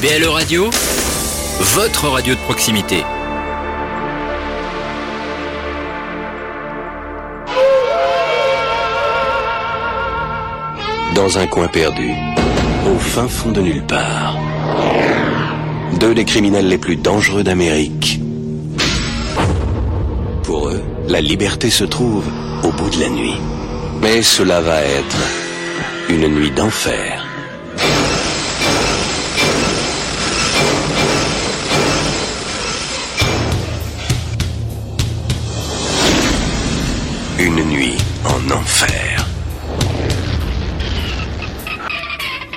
BLE Radio, votre radio de proximité. Dans un coin perdu, au fin fond de nulle part, deux des criminels les plus dangereux d'Amérique. Pour eux, la liberté se trouve au bout de la nuit. Mais cela va être une nuit d'enfer. Une nuit en enfer.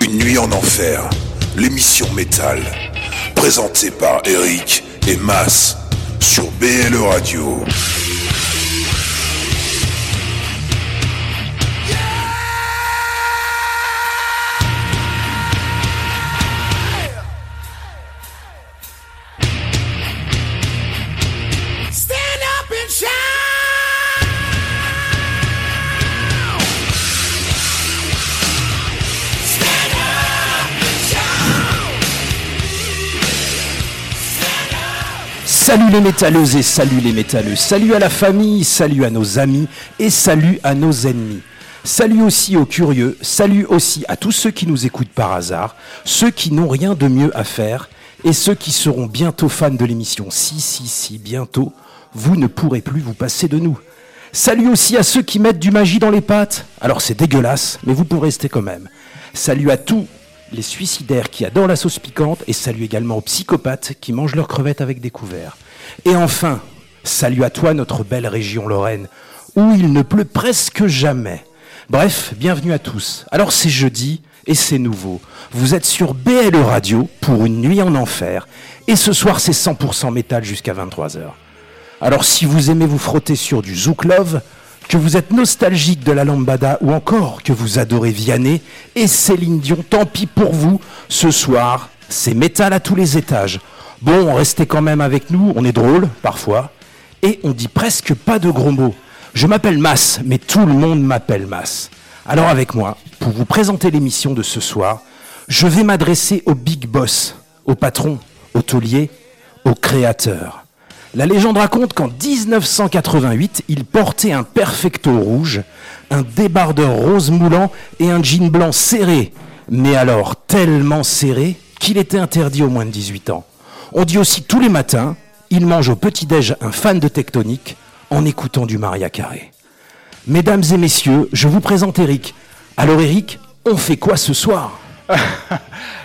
Une nuit en enfer, l'émission métal, présentée par Eric et Mas sur BLE Radio. Les métalleuses et salut les métalleux, salut à la famille, salut à nos amis et salut à nos ennemis. Salut aussi aux curieux, salut aussi à tous ceux qui nous écoutent par hasard, ceux qui n'ont rien de mieux à faire et ceux qui seront bientôt fans de l'émission. Si, si, si, bientôt, vous ne pourrez plus vous passer de nous. Salut aussi à ceux qui mettent du magie dans les pâtes. Alors c'est dégueulasse, mais vous pourrez rester quand même. Salut à tous les suicidaires qui adorent la sauce piquante et salut également aux psychopathes qui mangent leurs crevettes avec des couverts. Et enfin, salut à toi notre belle région Lorraine, où il ne pleut presque jamais. Bref, bienvenue à tous. Alors c'est jeudi et c'est nouveau. Vous êtes sur BLE Radio pour une nuit en enfer et ce soir c'est 100% métal jusqu'à 23h. Alors si vous aimez vous frotter sur du Zouk Love, que vous êtes nostalgique de la lambada ou encore que vous adorez Vianney et Céline Dion, tant pis pour vous, ce soir, c'est métal à tous les étages. Bon, restez quand même avec nous, on est drôle parfois et on dit presque pas de gros mots. Je m'appelle Mas, mais tout le monde m'appelle Mas. Alors avec moi, pour vous présenter l'émission de ce soir, je vais m'adresser au big boss, au patron, au taulier, au créateur. La légende raconte qu'en 1988, il portait un perfecto rouge, un débardeur rose moulant et un jean blanc serré, mais alors tellement serré qu'il était interdit aux moins de 18 ans. On dit aussi tous les matins, il mange au petit-déj un fan de tectonique en écoutant du Maria Carré. Mesdames et messieurs, je vous présente Eric. Alors Eric, on fait quoi ce soir?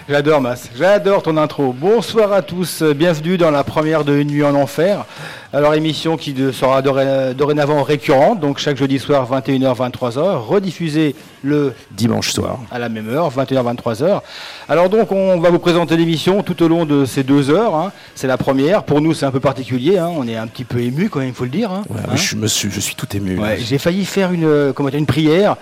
J'adore Mas, j'adore ton intro. Bonsoir à tous, bienvenue dans la première de Une nuit en enfer. Alors émission qui sera doré- dorénavant récurrente, donc chaque jeudi soir 21h 23h, rediffusée le Dimanche soir. à la même heure, 21h 23h. Alors donc on va vous présenter l'émission tout au long de ces deux heures. hein. C'est la première. Pour nous c'est un peu particulier. hein. On est un petit peu ému quand même, il faut le dire. hein. Ouais, Hein je, me suis, je suis tout ému. Ouais, j'ai failli faire une, euh, comment dire, une prière,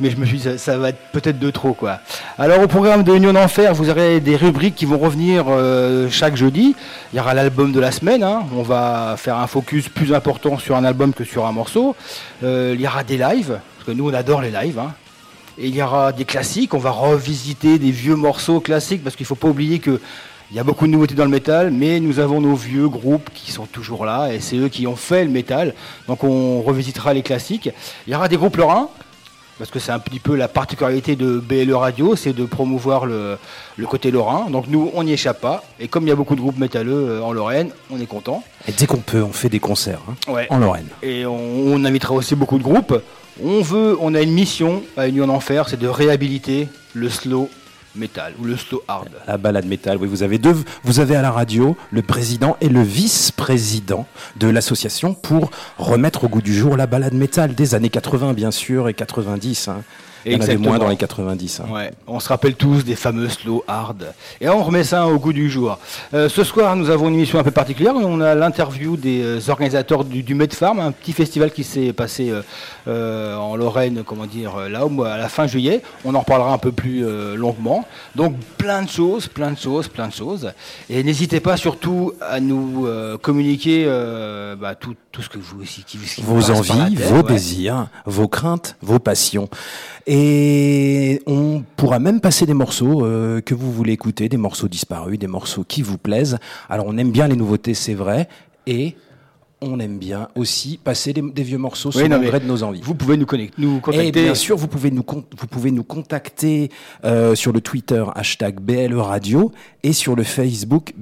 mais je me suis dit, ça, va être peut-être de trop. quoi. Alors, au programme de Union d'Enfer, vous aurez des rubriques qui vont revenir euh, chaque jeudi. Il y aura l'album de la semaine. hein. On va faire un focus plus important sur un album que sur un morceau. Euh, il y aura des lives, parce que nous, on adore les lives. hein. Et il y aura des classiques. On va revisiter des vieux morceaux classiques, parce qu'il ne faut pas oublier que. Il y a beaucoup de nouveautés dans le métal, mais nous avons nos vieux groupes qui sont toujours là, et c'est eux qui ont fait le métal. Donc on revisitera les classiques. Il y aura des groupes lorrains, parce que c'est un petit peu la particularité de BLE Radio, c'est de promouvoir le, le côté lorrain. Donc nous, on n'y échappe pas. Et comme il y a beaucoup de groupes métalleux euh, en Lorraine, on est content. Et dès qu'on peut, on fait des concerts hein, Ouais. en Lorraine. Et on, on invitera aussi beaucoup de groupes. On veut, on a une mission à Union d'Enfer, c'est de réhabiliter le slow metal ou le slow hard. La balade métal, oui, vous avez deux, vous avez à la radio le président et le vice-président de l'association pour remettre au goût du jour la balade métal des années 80, bien sûr, et 90. hein. Il y en avait moins dans les 90. hein. Ouais, on se rappelle tous des fameux slow hard. Et on remet ça au goût du jour. Euh, ce soir, nous avons une émission un peu particulière. On a l'interview des euh, organisateurs du, du Medfarm, un petit festival qui s'est passé euh, euh, en Lorraine, comment dire, euh, là, à la fin juillet. On en reparlera un peu plus euh, longuement. Donc, plein de choses, plein de choses, plein de choses. Et n'hésitez pas surtout à nous euh, communiquer euh, bah, tout, tout ce que vous, qui, qui vous Vos envies, tête, vos ouais. désirs, vos craintes, vos passions. Et on pourra même passer des morceaux euh, que vous voulez écouter, des morceaux disparus, des morceaux qui vous plaisent. Alors on aime bien les nouveautés, c'est vrai, et on aime bien aussi passer des, des vieux morceaux Oui, non, le gré de nos envies. Vous pouvez nous, connecter, nous Et contacter. bien sûr, vous pouvez nous, vous pouvez nous contacter euh, sur le Twitter hashtag BLE Radio et sur le Facebook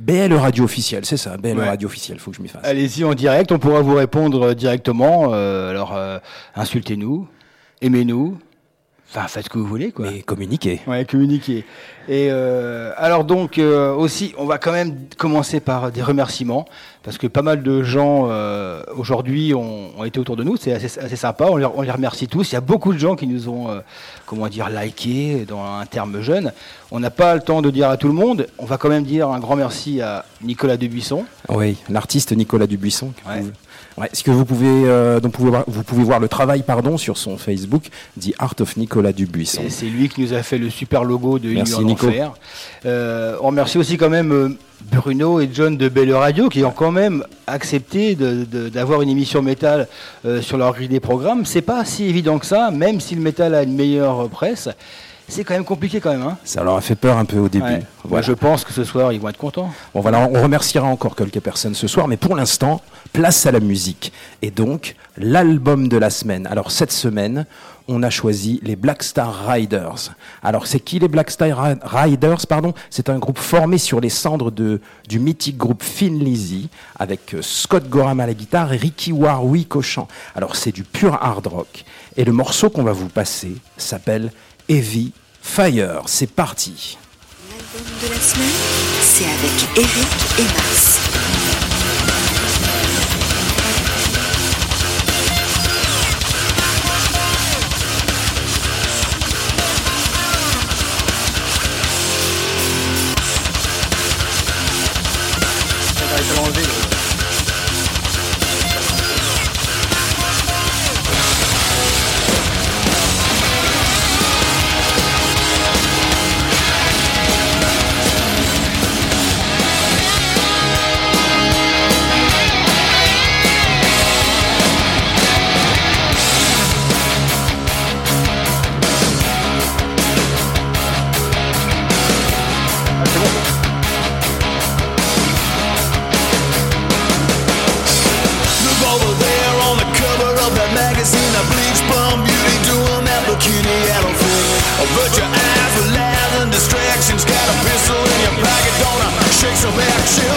BLE Radio officiel. C'est ça, BLE Ouais. Radio officiel. Faut que je m'y fasse. Allez-y en direct, on pourra vous répondre euh, directement. euh, alors, euh, insultez-nous, aimez-nous, enfin, faites ce que vous voulez, quoi. Mais communiquer. Ouais, communiquer. Et euh, alors donc euh, aussi, on va quand même commencer par des remerciements parce que pas mal de gens euh, aujourd'hui ont, ont été autour de nous. C'est assez, assez sympa. On les, on les remercie tous. Il y a beaucoup de gens qui nous ont, comment dire, liké dans un terme jeune. On n'a pas le temps de dire à tout le monde. On va quand même dire un grand merci à Nicolas Debuisson. Oui, l'artiste Nicolas Dubuisson. Ouais. vous- Ouais, ce que vous pouvez, euh, donc vous pouvez voir, vous pouvez voir le travail, pardon, sur son Facebook, The Art of Nicolas Dubuisson. C'est lui qui nous a fait le super logo de Merci, Nico. Enfer. Euh, on remercie aussi quand même euh, Bruno et John de Belle Radio qui ont quand même accepté d'avoir une émission métal euh, sur leur grille des programmes. C'est pas si évident que ça, même si le métal a une meilleure presse. C'est quand même compliqué quand même. Hein Ça leur a fait peur un peu au début. Ouais. Moi, Voilà. je pense que ce soir, ils vont être contents. Bon voilà, on remerciera encore quelques personnes ce soir, mais pour l'instant, place à la musique. Et donc, l'album de la semaine. Alors cette semaine, on a choisi les Black Star Riders. Alors c'est qui les Black Star Ri- Riders pardon? C'est un groupe formé sur les cendres de, du mythique groupe Thin Lizzy, avec euh, Scott Gorham à la guitare et Ricky Warwick au chant. Alors c'est du pur hard rock. Et le morceau qu'on va vous passer s'appelle Heavy Fire. C'est parti. L'album de la semaine, c'est avec Eric et Mars. Avert your eyes with lies and distractions. Got a pistol in your pocket, don't I? Shake some action.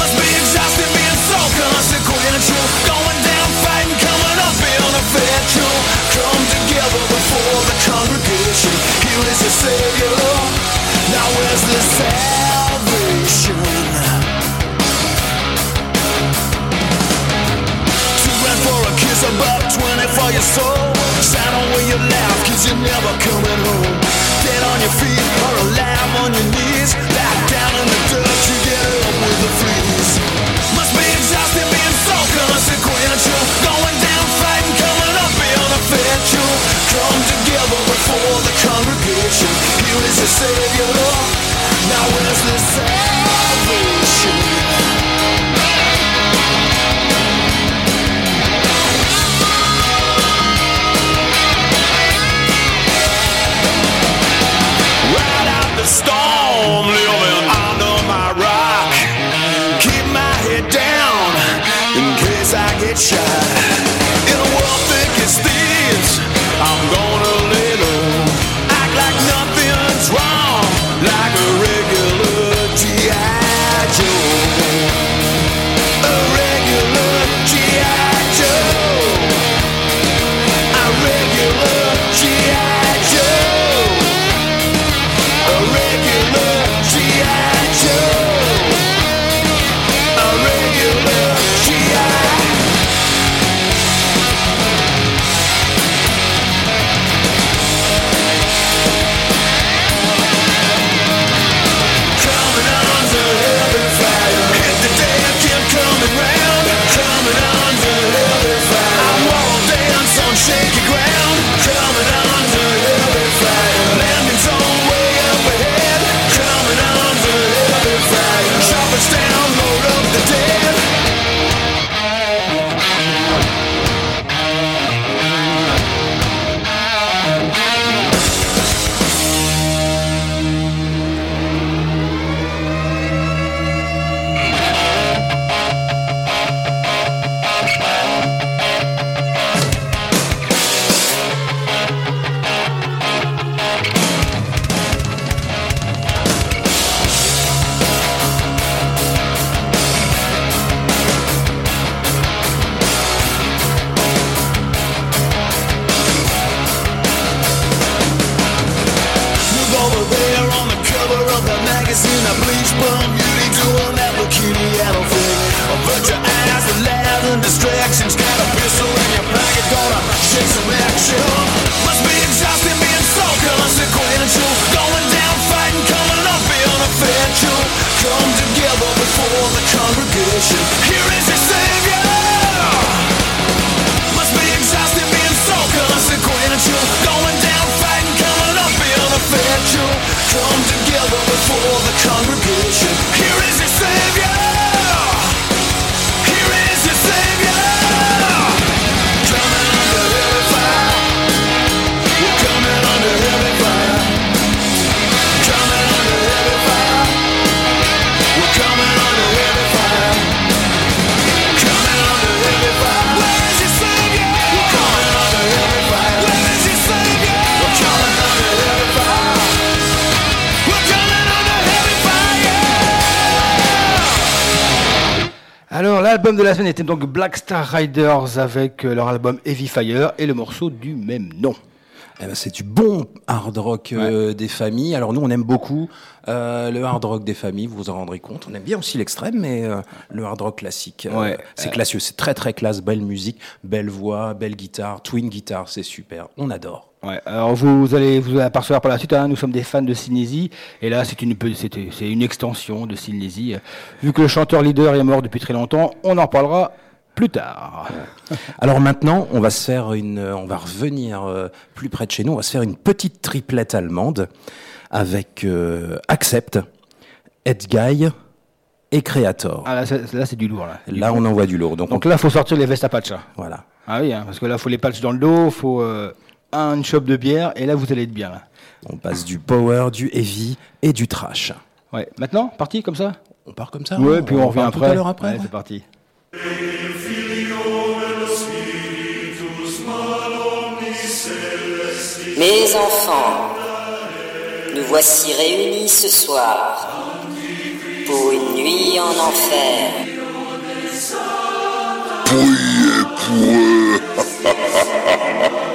Must be exhausting being so consequential. Going down fighting, coming up in a factual. Come together before the congregation. Here is your savior. Now where's the salvation? Two grand for a kiss, a buck twenty for your soul. On where you laugh, cause you're never coming home. Dead on your feet or alive on your knees. Back down in the dirt, you get up with the fleas. Must be exhausting being so consequential. Going down fighting, coming up in a factual. Come together before the congregation. Here is your savior. Now Alors l'album de la semaine était donc Black Star Riders avec euh, leur album Heavy Fire et le morceau du même nom. Eh ben, c'est du bon hard rock euh, des familles. Alors nous, on aime beaucoup euh, le hard rock des familles, vous vous en rendrez compte. On aime bien aussi l'extrême, mais euh, le hard rock classique, Ouais. c'est classieux, c'est très très classe, belle musique, belle voix, belle guitare, twin guitare, c'est super, on adore. Ouais, alors vous allez vous apercevoir par la suite, hein, nous sommes des fans de Synésie, et là une, c'est une extension de Synésie. Vu que le chanteur leader est mort depuis très longtemps, on en parlera plus tard. Alors maintenant, on va se faire une, on va revenir euh, plus près de chez nous, on va se faire une petite triplette allemande avec euh, Accept, Edguy et Creator. Ah là c'est, du lourd là. Là, on envoie du lourd. Donc, Donc on- là faut sortir les vestes à patch. là. voilà. Ah oui, hein, parce que là faut les patchs dans le dos, faut euh, un shop de bière, et là vous allez être bien. Là. On passe du power, du heavy et du trash. Ouais, maintenant, parti comme ça? On part comme ça Ouais, hein puis on, revient part tout après. à l'heure après. Ouais, ouais. c'est parti. Mes enfants, nous voici réunis ce soir pour une nuit en enfer.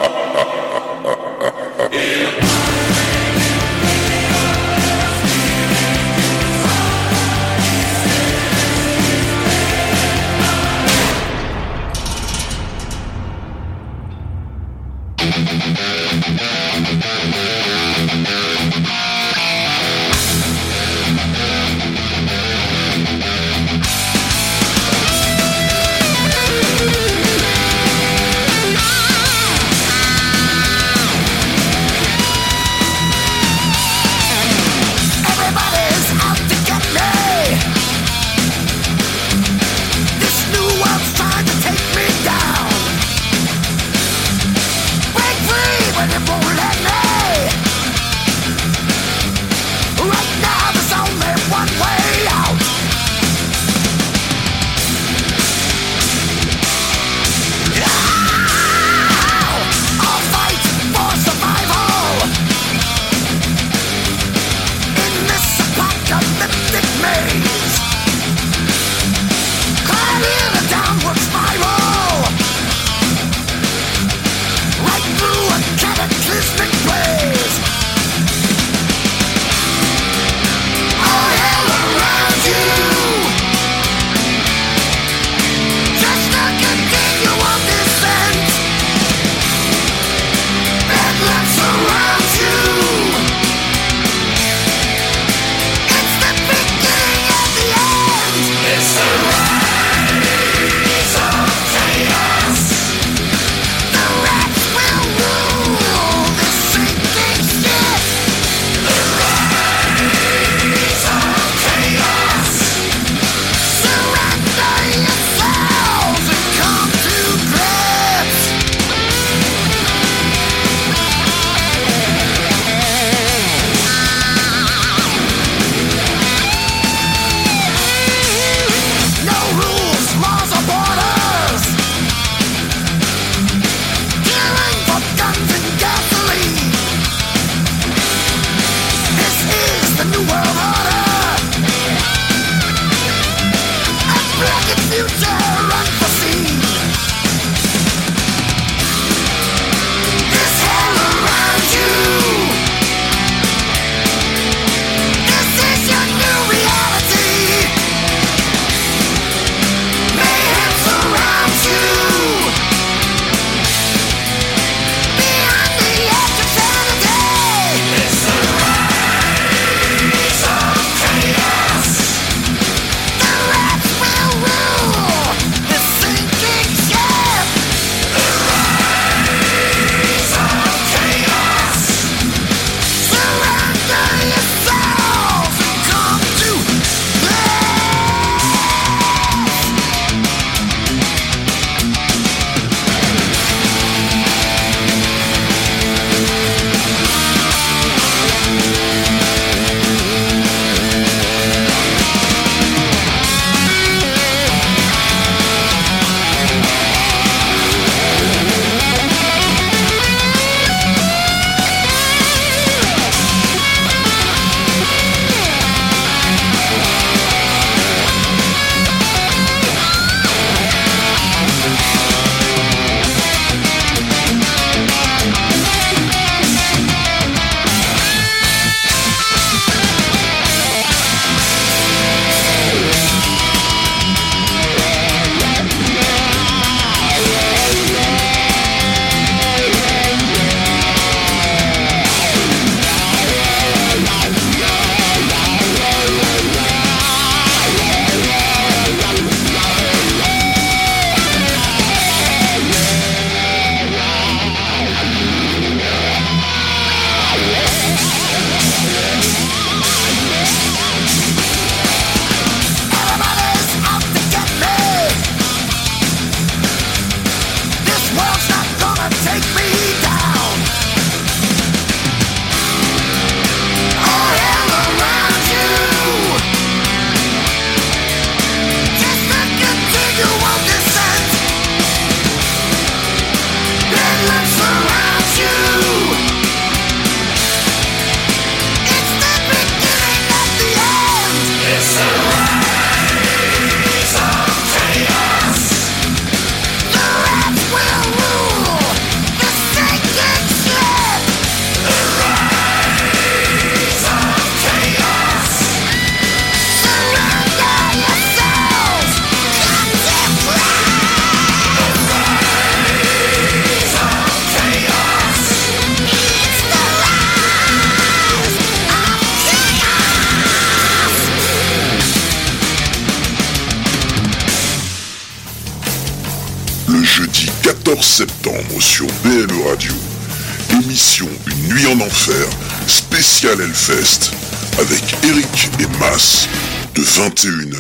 avec Eric et Mas, de 21h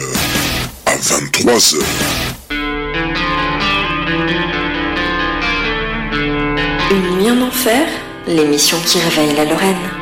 à 23h. Une nuit en enfer, l'émission qui réveille la Lorraine.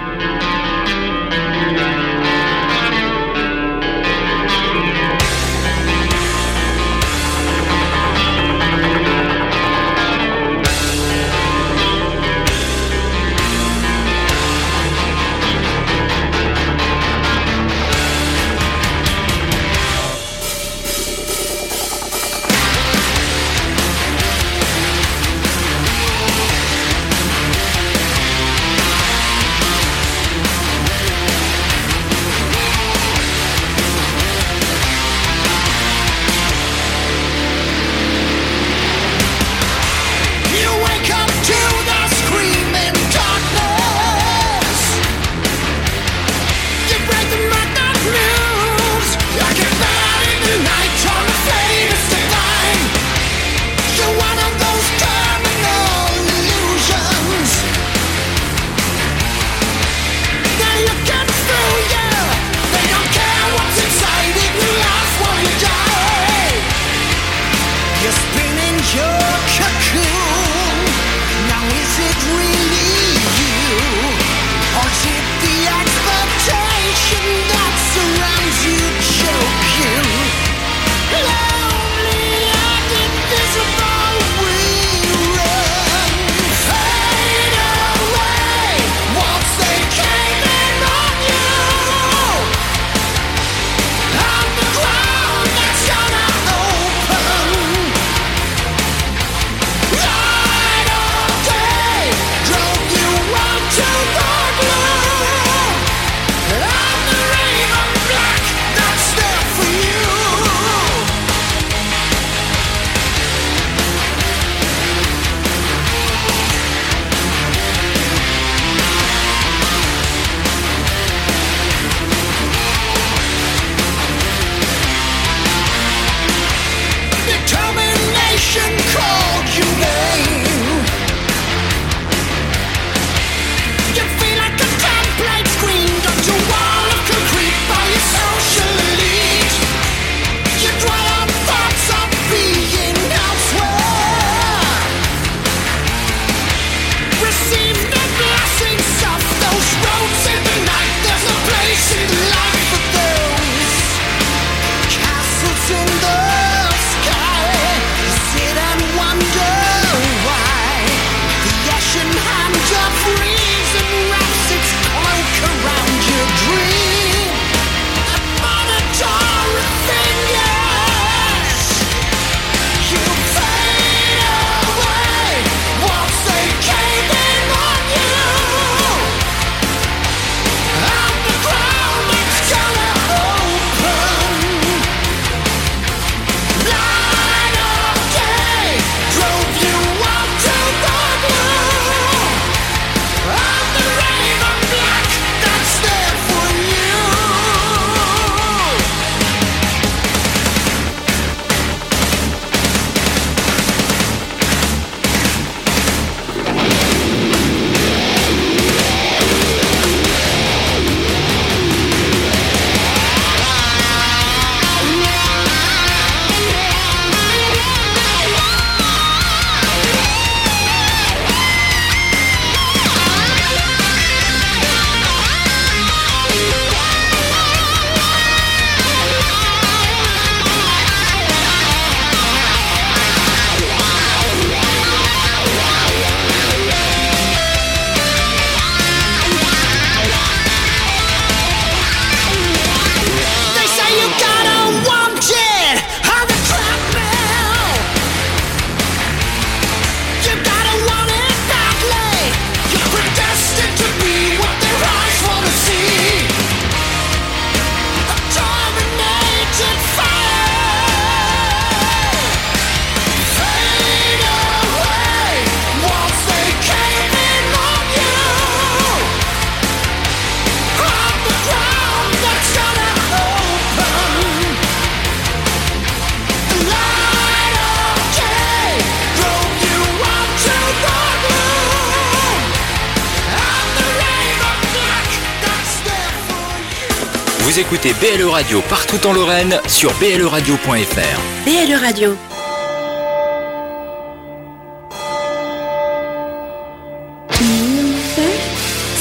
Écoutez BLE Radio partout en Lorraine sur bleradio.fr. BLE Radio.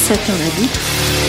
Satan l'a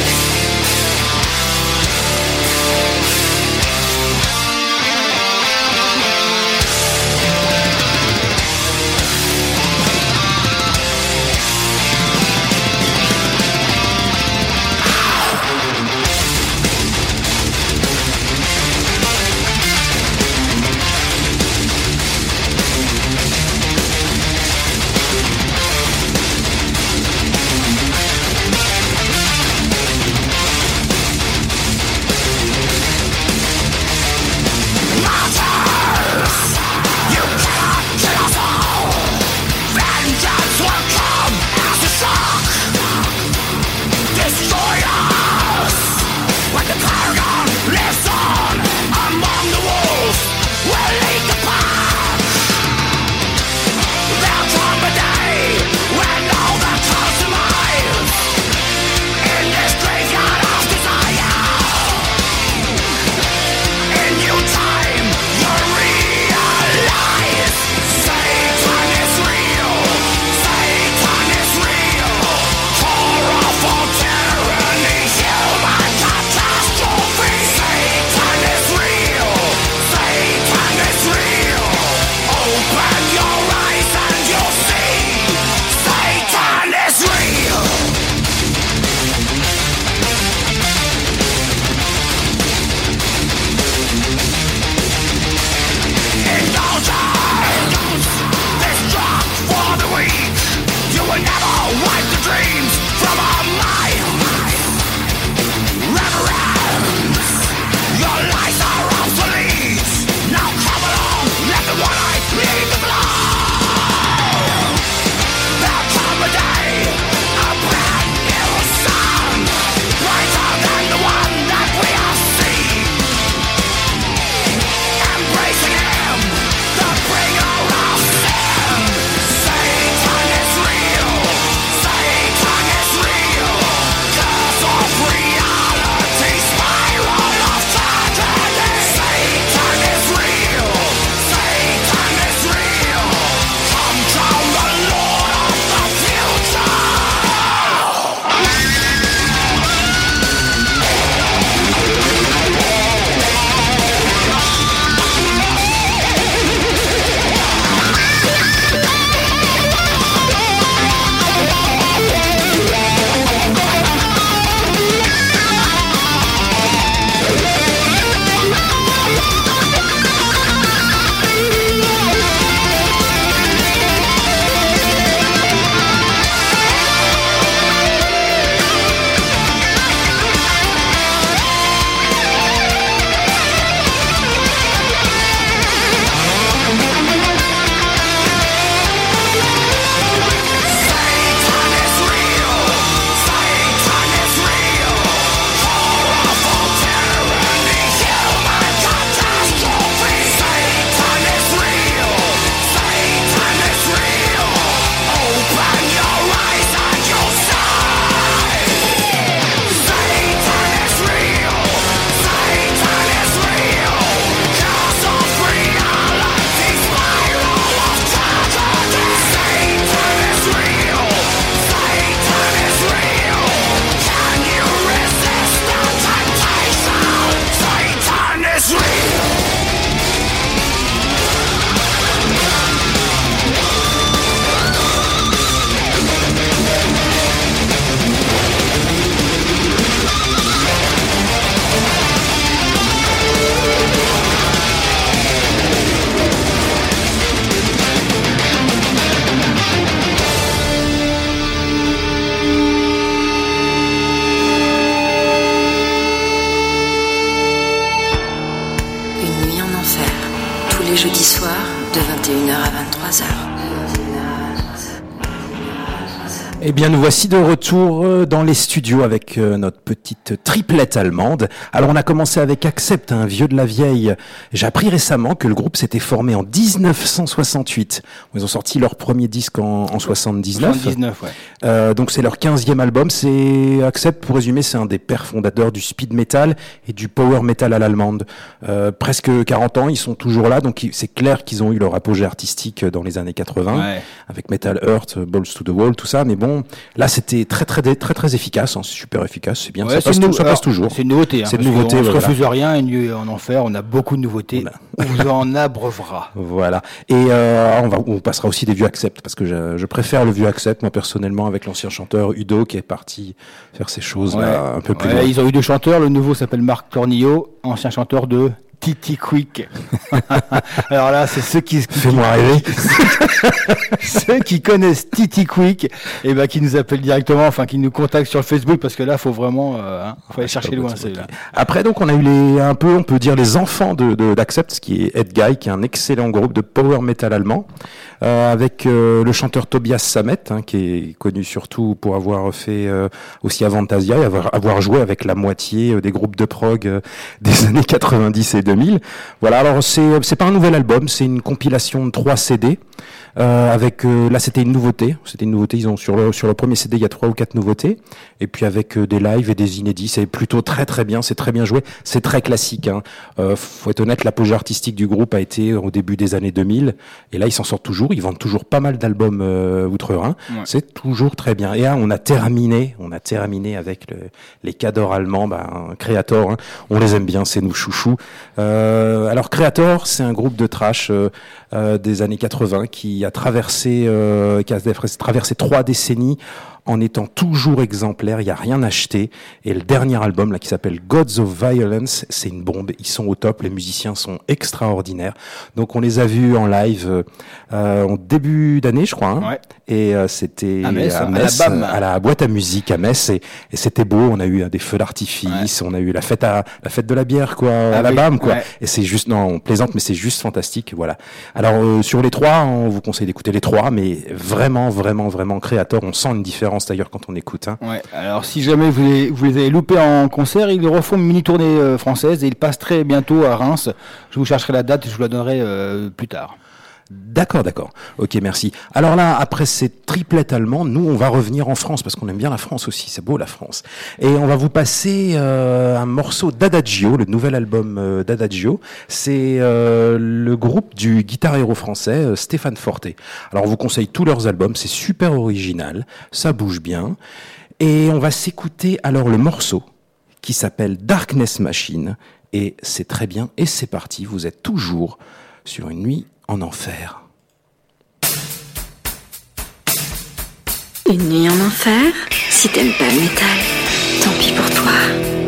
bien, nous voici de retour euh, dans les studios avec euh, notre petite triplette allemande. Alors, on a commencé avec Accept, un vieux de la vieille. J'ai appris récemment que le groupe s'était formé en 1968. Ils ont sorti leur premier disque en, en 79. 79, ouais. Euh, donc, c'est leur 15e album. C'est Accept, pour résumer, c'est un des pères fondateurs du speed metal et du power metal à l'allemande. Euh, presque 40 ans, ils sont toujours là. Donc, c'est clair qu'ils ont eu leur apogée artistique dans les années 80 Ouais. avec Metal Earth, Balls to the Wall, tout ça. Mais bon, là, c'était très, très, très, très efficace. hein. C'est super efficace. C'est bien. Ça passe, toujours. C'est une nouveauté. hein, C'est une nouveauté, qu'on ne refuse rien, nuit en enfer, on a beaucoup de nouveautés. On vous en abreuvera. Voilà. Et euh, on, va, on passera aussi des vieux Accept parce que je, préfère le vieux Accept moi personnellement avec l'ancien chanteur Udo qui est parti faire ces choses un peu plus ils ont eu deux chanteurs. Le nouveau s'appelle Marc Tornillo, ancien chanteur de Titi Quick. Alors là, c'est ceux qui, qui- Fais-moi rêver. ceux qui connaissent Titi Quick, et ben qui nous appellent directement, enfin qui nous contactent sur le Facebook parce que là, faut vraiment, euh, hein, faut aller chercher loin celui-là. Après donc on a eu les un peu on peut dire les enfants de d'Accept qui est Ed Guy qui est un excellent groupe de power metal allemand euh, avec euh, le chanteur Tobias Sammet hein, qui est connu surtout pour avoir fait euh, aussi Avantasia et avoir, avoir joué avec la moitié euh, des groupes de prog euh, des années 90 et 2000. Voilà alors c'est c'est pas un nouvel album c'est une compilation de trois CD. Euh, avec euh, là c'était une nouveauté. C'était une nouveauté. Ils ont sur le sur le premier CD il y a trois ou quatre nouveautés. Et puis avec euh, des lives et des inédits c'est plutôt très très bien. C'est très bien joué. C'est très classique hein. euh, faut être honnête l'apogée artistique du groupe a été au début des années 2000 et là ils s'en sortent toujours. Ils vendent toujours pas mal d'albums euh, outre-Rhin Ouais. c'est toujours très bien. Et là on a terminé on a terminé avec le- les cadors allemands. Ben, Creator hein. on les aime bien c'est nos chouchous. Euh, alors Creator c'est un groupe de trash des années 80 qui a traversé euh, qui a traversé trois décennies en étant toujours exemplaire, il n'y a rien acheté. Et le dernier album, là, qui s'appelle Gods of Violence, c'est une bombe. Ils sont au top, les musiciens sont extraordinaires. Donc on les a vus en live euh, en début d'année, je crois. hein. Ouais. Et euh, c'était À Metz, à la à boîte à musique à Metz. Et, et c'était beau. On a eu euh, des feux d'artifice, on a eu la fête à la fête de la bière, quoi, à la oui, BAM, quoi. ouais. Et c'est juste, non, on plaisante, mais c'est juste fantastique, voilà. Alors euh, sur les trois, on vous conseille d'écouter les trois, mais vraiment, vraiment, vraiment créateur. On sent une différence d'ailleurs quand on écoute. Hein. Ouais. Alors si jamais vous les, vous les avez loupés en concert, ils refont une mini tournée euh, française et ils passent très bientôt à Reims. Je vous chercherai la date et je vous la donnerai euh, plus tard. D'accord, d'accord. Ok, merci. Alors là, après ces triplettes allemands, nous, on va revenir en France parce qu'on aime bien la France aussi. C'est beau la France. Et on va vous passer euh, un morceau d'Adagio, le nouvel album euh, d'Adagio. C'est euh, le groupe du guitar héros français Stéphane Forté. Alors on vous conseille tous leurs albums. C'est super original, ça bouge bien. Et on va s'écouter alors le morceau qui s'appelle Darkness Machine. Et c'est très bien. Et c'est parti. Vous êtes toujours sur une nuit en enfer. Une nuit en enfer Si t'aimes pas le métal, tant pis pour toi.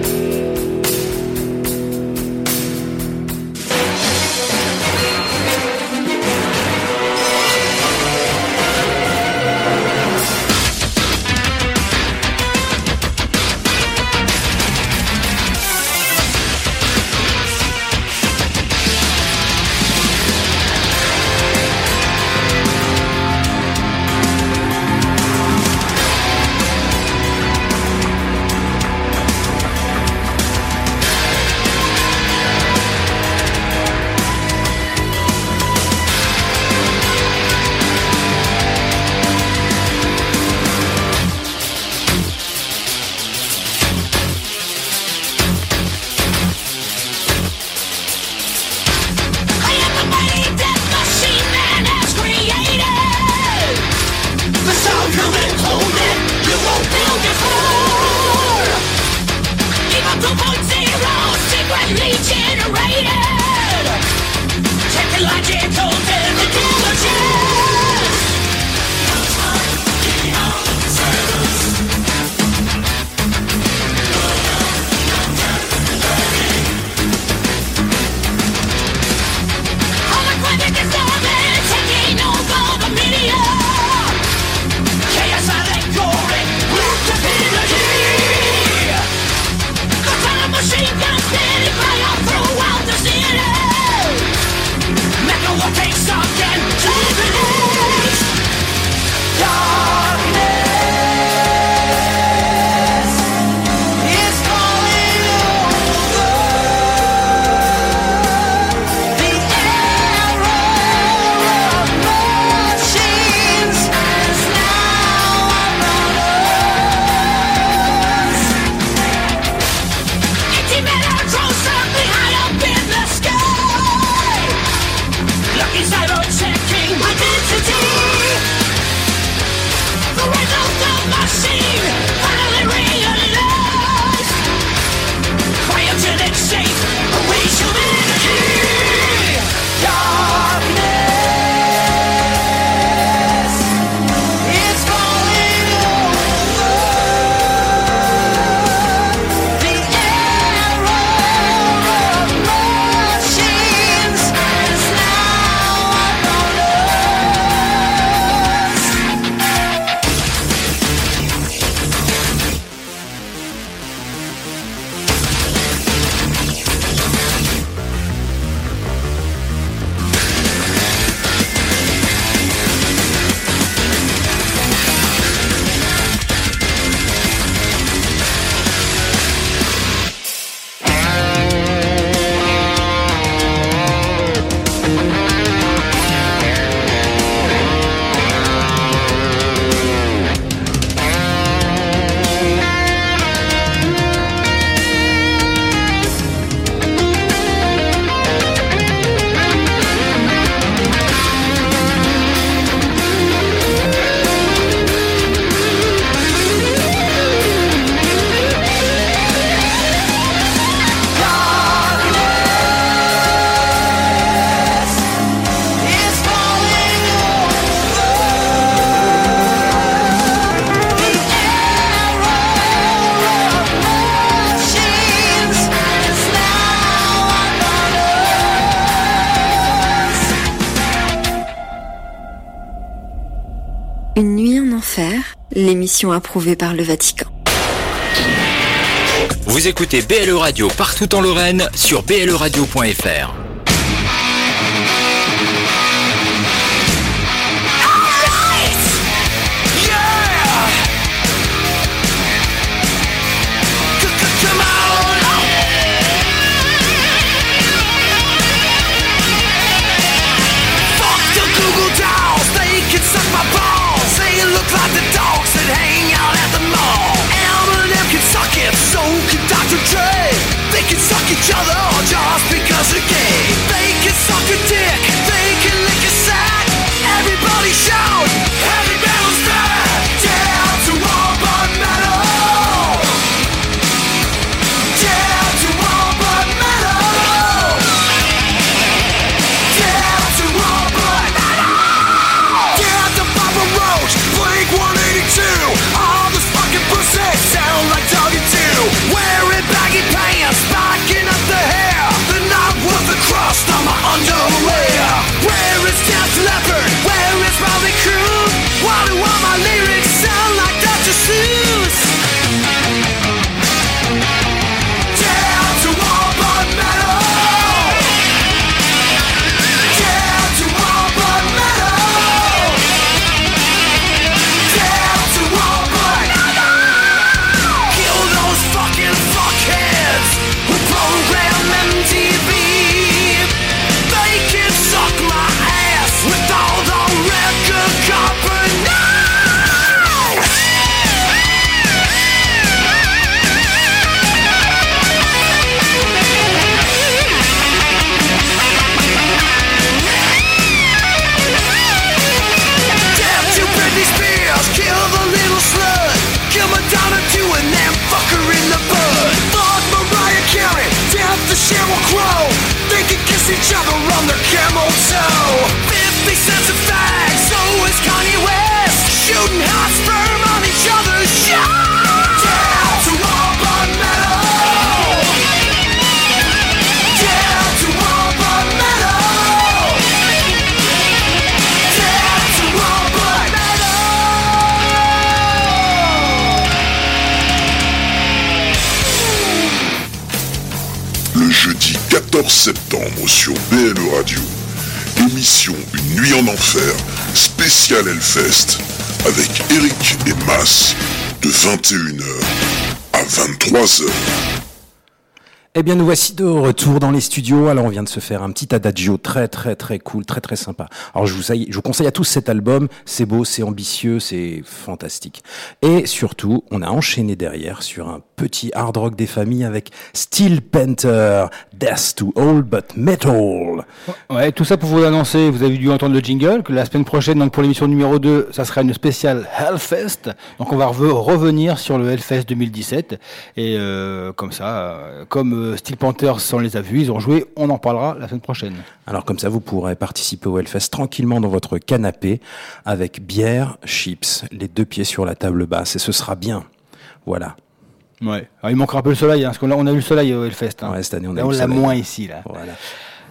Approuvée par le Vatican. Vous écoutez BLE Radio partout en Lorraine sur bleradio.fr. can suck each other just because they're gay. They can suck a dick, they can lick a sack. Everybody shout, heavy 14 septembre sur BLE Radio, émission Une nuit en enfer, spécial Hellfest, avec Eric et Mas, de 21h à 23h. Eh bien, nous voici de retour dans les studios. Alors, on vient de se faire un petit adagio très, très, très cool, très, très sympa. Alors, je vous, je conseille à tous cet album. C'est beau, c'est ambitieux, c'est fantastique. Et surtout, on a enchaîné derrière sur un petit hard rock des familles avec Steel Panther, Death to All But Metal. Ouais, tout ça pour vous annoncer, vous avez dû entendre le jingle, que la semaine prochaine, donc pour l'émission numéro 2, ça sera une spéciale Hellfest. Donc on va re- revenir sur le Hellfest 2017. Et euh, comme ça, euh, comme euh, Steel Panthers, on les a vus, ils ont joué, on en parlera la semaine prochaine. Alors comme ça, vous pourrez participer au Hellfest tranquillement dans votre canapé avec bière, chips, les deux pieds sur la table basse et ce sera bien. Voilà. Ouais. Alors, il manquera un peu le soleil, hein, parce qu'on a, on a eu le soleil au Hellfest. Hein. Ouais, cette année, on a Là, eu on le l'a moins ici, là. Voilà.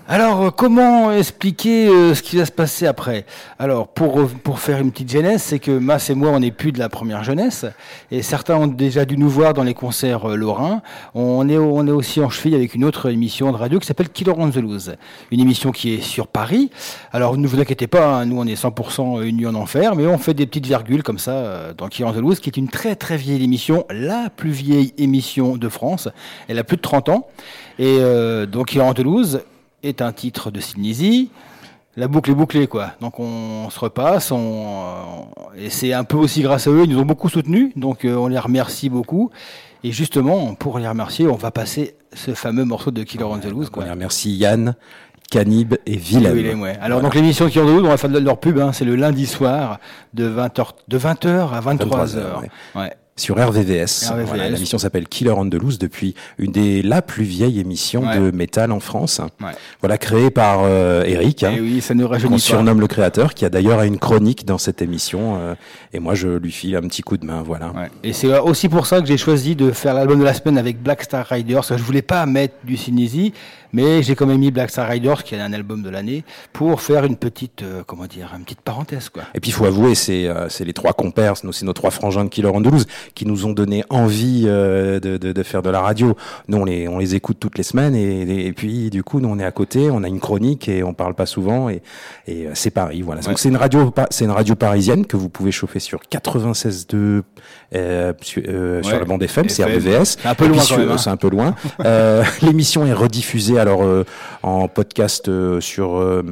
Alors, euh, comment expliquer euh, ce qui va se passer après? Alors, pour, pour faire une petite jeunesse, c'est que Mas et moi, on n'est plus de la première jeunesse, et certains ont déjà dû nous voir dans les concerts euh, lorrains. On est, on est aussi en cheville avec une autre émission de radio qui s'appelle the Loose, une émission qui est sur Paris. Alors, ne vous inquiétez pas, hein, nous, on est 100% une nuit en enfer, mais on fait des petites virgules comme ça euh, dans the Loose, qui est une très très vieille émission, la plus vieille émission de France. Elle a plus de 30 ans, et donc Killer on the Loose est un titre de Sinisi. La boucle est bouclée, quoi. Donc on, se repasse, on, euh, et c'est un peu aussi grâce à eux, ils nous ont beaucoup soutenus, donc euh, on les remercie beaucoup. Et justement, pour les remercier, on va passer ce fameux morceau de Killer on the Loose, quoi. On remercie Yann, Canib et Willem. Willem, ouais. Alors donc l'émission Killer on the Loose, on va faire de leur pub, hein, c'est le lundi soir de 20h, de 20h à 23h. 23 heures, ouais. Sur RVVS. RVVS. Voilà, L'émission s'appelle Killer Loose depuis une des la plus vieille émission Ouais. de métal en France. Ouais. Voilà, créée par euh, Eric. hein, Et oui, ça ne qu'on surnomme le créateur, qui a d'ailleurs une chronique dans cette émission. euh, et moi, je lui file un petit coup de main. Voilà. Ouais. Et c'est aussi pour ça que j'ai choisi de faire l'album de la semaine avec Black Star Riders. Je voulais pas mettre du Synésie, mais j'ai quand même mis Black Star Riders, qui est un album de l'année, pour faire une petite, euh, comment dire, une petite parenthèse, quoi. Et puis il faut avouer, c'est euh, c'est les trois compères, c'est nos, c'est nos trois frangins de Killer Loose qui nous ont donné envie euh, de, de, de faire de la radio. Nous, on les, on les écoute toutes les semaines et, et puis du coup, nous on est à côté, on a une chronique et on parle pas souvent et, et euh, c'est Paris. Voilà. Donc c'est une radio, c'est une radio parisienne que vous pouvez chauffer sur 96.2 euh, sur, euh, sur Ouais. la bande FM, c'est. RVVS. C'est un peu loin hein. C'est un peu loin. L'émission est rediffusée alors euh, en podcast euh, sur euh,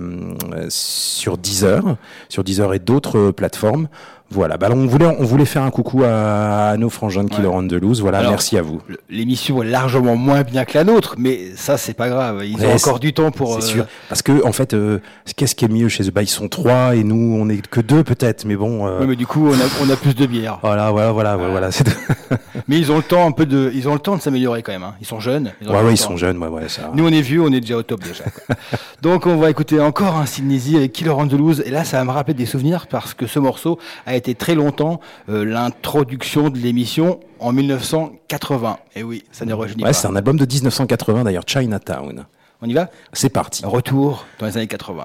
sur Deezer, sur Deezer et d'autres plateformes. Voilà. Bah, on voulait on voulait faire un coucou à, à nos frangins de Killer Ouais. on the Loose. Voilà. Alors, merci à vous. Le- L'émission est largement moins bien que la nôtre, mais ça, c'est pas grave. Ils Ouais, ont encore du temps pour. C'est euh, sûr. Parce que en fait, euh, qu'est-ce qui est mieux chez eux Bah, ils sont trois et nous, on est que deux peut-être. Mais bon. euh, ouais, mais du coup, on a, on a plus de bière. Voilà, voilà, voilà, voilà. Mais ils ont le temps un peu de, ils ont le temps de s'améliorer quand même. hein. Ils sont jeunes. Ils ouais, le ouais, ils sont jeunes, ouais, ouais, ça. Nous, on est vieux, on est déjà au top déjà. quoi. Donc, on va écouter encore un Sydney avec Killer on the Loose. Et là, ça va me rappeler des souvenirs parce que ce morceau a été très longtemps euh, l'introduction de l'émission en 1980. Et oui, ça ne rajeunit Ouais, pas. c'est un album de 1980 d'ailleurs, Chinatown. On y va? C'est parti. Retour dans les années 80.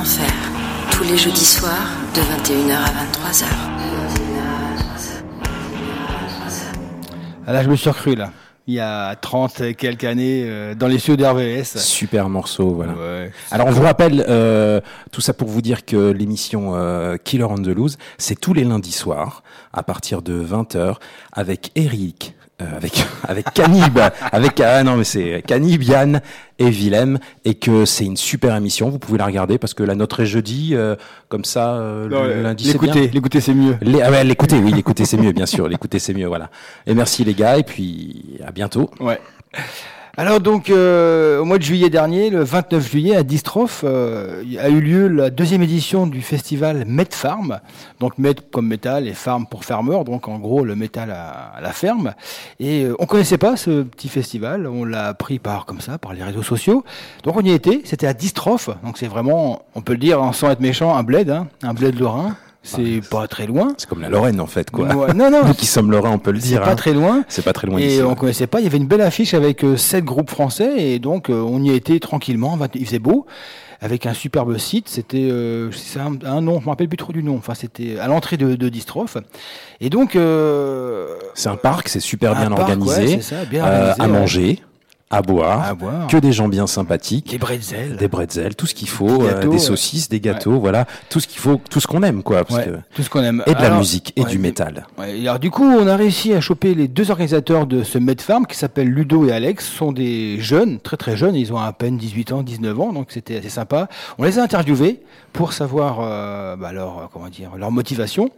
Enfer. Tous les jeudis soirs, de 21h à 23h. Ah, là, je me suis recru, là. Il y a 30 et quelques années, euh, dans les cieux d'RVS. Super morceau, voilà. Ouais. Alors on vous rappelle euh, tout ça pour vous dire que l'émission euh, Killer on the Loose, c'est tous les lundis soirs à partir de 20h avec Eric, euh, avec avec Canib, avec ah non mais c'est Canib, Yann et Willem et que c'est une super émission. Vous pouvez la regarder parce que la note est jeudi, euh, comme ça euh, le, Non, le lundi c'est bien. L'écouter, l'écouter, c'est mieux. Les- ah ouais, l'écouter, oui, l'écouter c'est mieux, bien sûr, l'écouter c'est mieux, voilà. Et merci les gars et puis à bientôt. Ouais. Alors donc euh, au mois de juillet dernier, le 29 juillet à Distrophe, euh, a eu lieu la deuxième édition du festival Met Farm. Donc Met comme métal et Farm pour farmer, donc en gros le métal à, la ferme. Et euh, on connaissait pas ce petit festival, on l'a appris par comme ça par les réseaux sociaux. Donc on y était, c'était à Distrophe, donc c'est vraiment, on peut le dire sans être méchant, un bled, hein, un bled lorrain. C'est pas très loin. C'est comme la Lorraine en fait quoi. Ouais, non non, Nous qui sommes lorrains, on peut le c'est dire. pas hein. très loin. C'est pas très loin Et on ouais. connaissait pas. Il y avait une belle affiche avec euh, sept groupes français et donc euh, on y était tranquillement. Il faisait beau avec un superbe site. C'était euh, c'est un, un nom, je me rappelle plus trop du nom. Enfin, c'était à l'entrée de, de Distrophe. Et donc euh, C'est un parc, c'est super bien parc, organisé, ouais, c'est ça, bien euh, organisé, à manger, à boire, à boire, que des gens bien sympathiques, des bretzels, des bretzels, tout ce qu'il Des faut, euh, des ouais. saucisses, des gâteaux, voilà, tout ce qu'il faut, tout ce qu'on aime quoi, parce Ouais, que tout ce qu'on aime. et de la musique et ouais, du métal. Alors du coup, on a réussi à choper les deux organisateurs de ce Med Farm qui s'appellent Ludo et Alex. Sont des jeunes, très très jeunes, ils ont à peine 18 ans, 19 ans, donc c'était assez sympa. On les a interviewés pour savoir euh, bah, leur, euh, comment dire, leur motivation.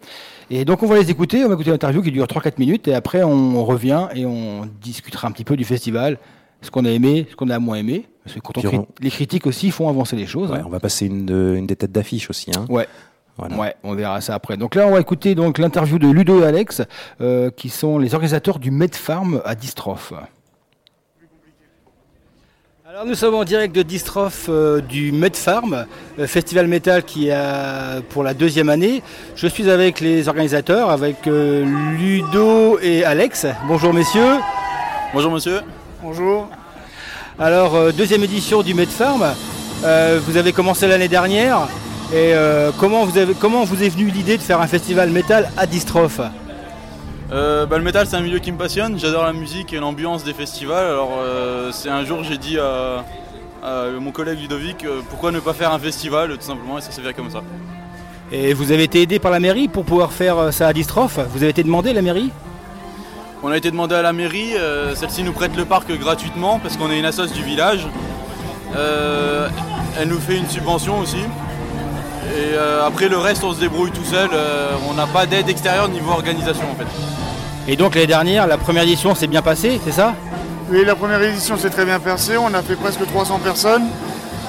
Et donc on va les écouter, on va écouter l'interview qui dure 3-4 minutes et après on revient et on discutera un petit peu du festival, ce qu'on a aimé, ce qu'on a moins aimé. Parce que quand on les critiques aussi font avancer les choses. Ouais, hein. on va passer une, de- une des têtes d'affiche aussi. Hein. Ouais. Voilà. Ouais, on verra ça après. Donc là, on va écouter donc l'interview de Ludo et Alex, euh, qui sont les organisateurs du Med Farm à Distrophe. Alors nous sommes en direct de Distrophe euh, du Med Farm, euh, festival métal qui a pour la deuxième année. Je suis avec les organisateurs, avec euh, Ludo et Alex. Bonjour messieurs. Bonjour monsieur. Bonjour. Alors, euh, deuxième édition du Med Farm. Euh, vous avez commencé l'année dernière. Et euh, comment, vous avez, comment vous est venue l'idée de faire un festival métal à Distrophe? Euh, bah, le métal c'est un milieu qui me passionne, j'adore la musique et l'ambiance des festivals. Alors euh, c'est un jour j'ai dit à, à mon collègue Ludovic euh, pourquoi ne pas faire un festival tout simplement et ça s'est fait comme ça. Et vous avez été aidé par la mairie pour pouvoir faire ça à Distrophe? Vous avez été demandé, la mairie? On a été demandé à la mairie, euh, celle-ci nous prête le parc gratuitement parce qu'on est une assoce du village. Euh, elle nous fait une subvention aussi. Et euh, après le reste on se débrouille tout seul, Euh, on n'a pas d'aide extérieure niveau organisation en fait. Et donc l'année dernière, la première édition s'est bien passée, c'est ça? Oui, la première édition s'est très bien passée. On a fait presque 300 personnes.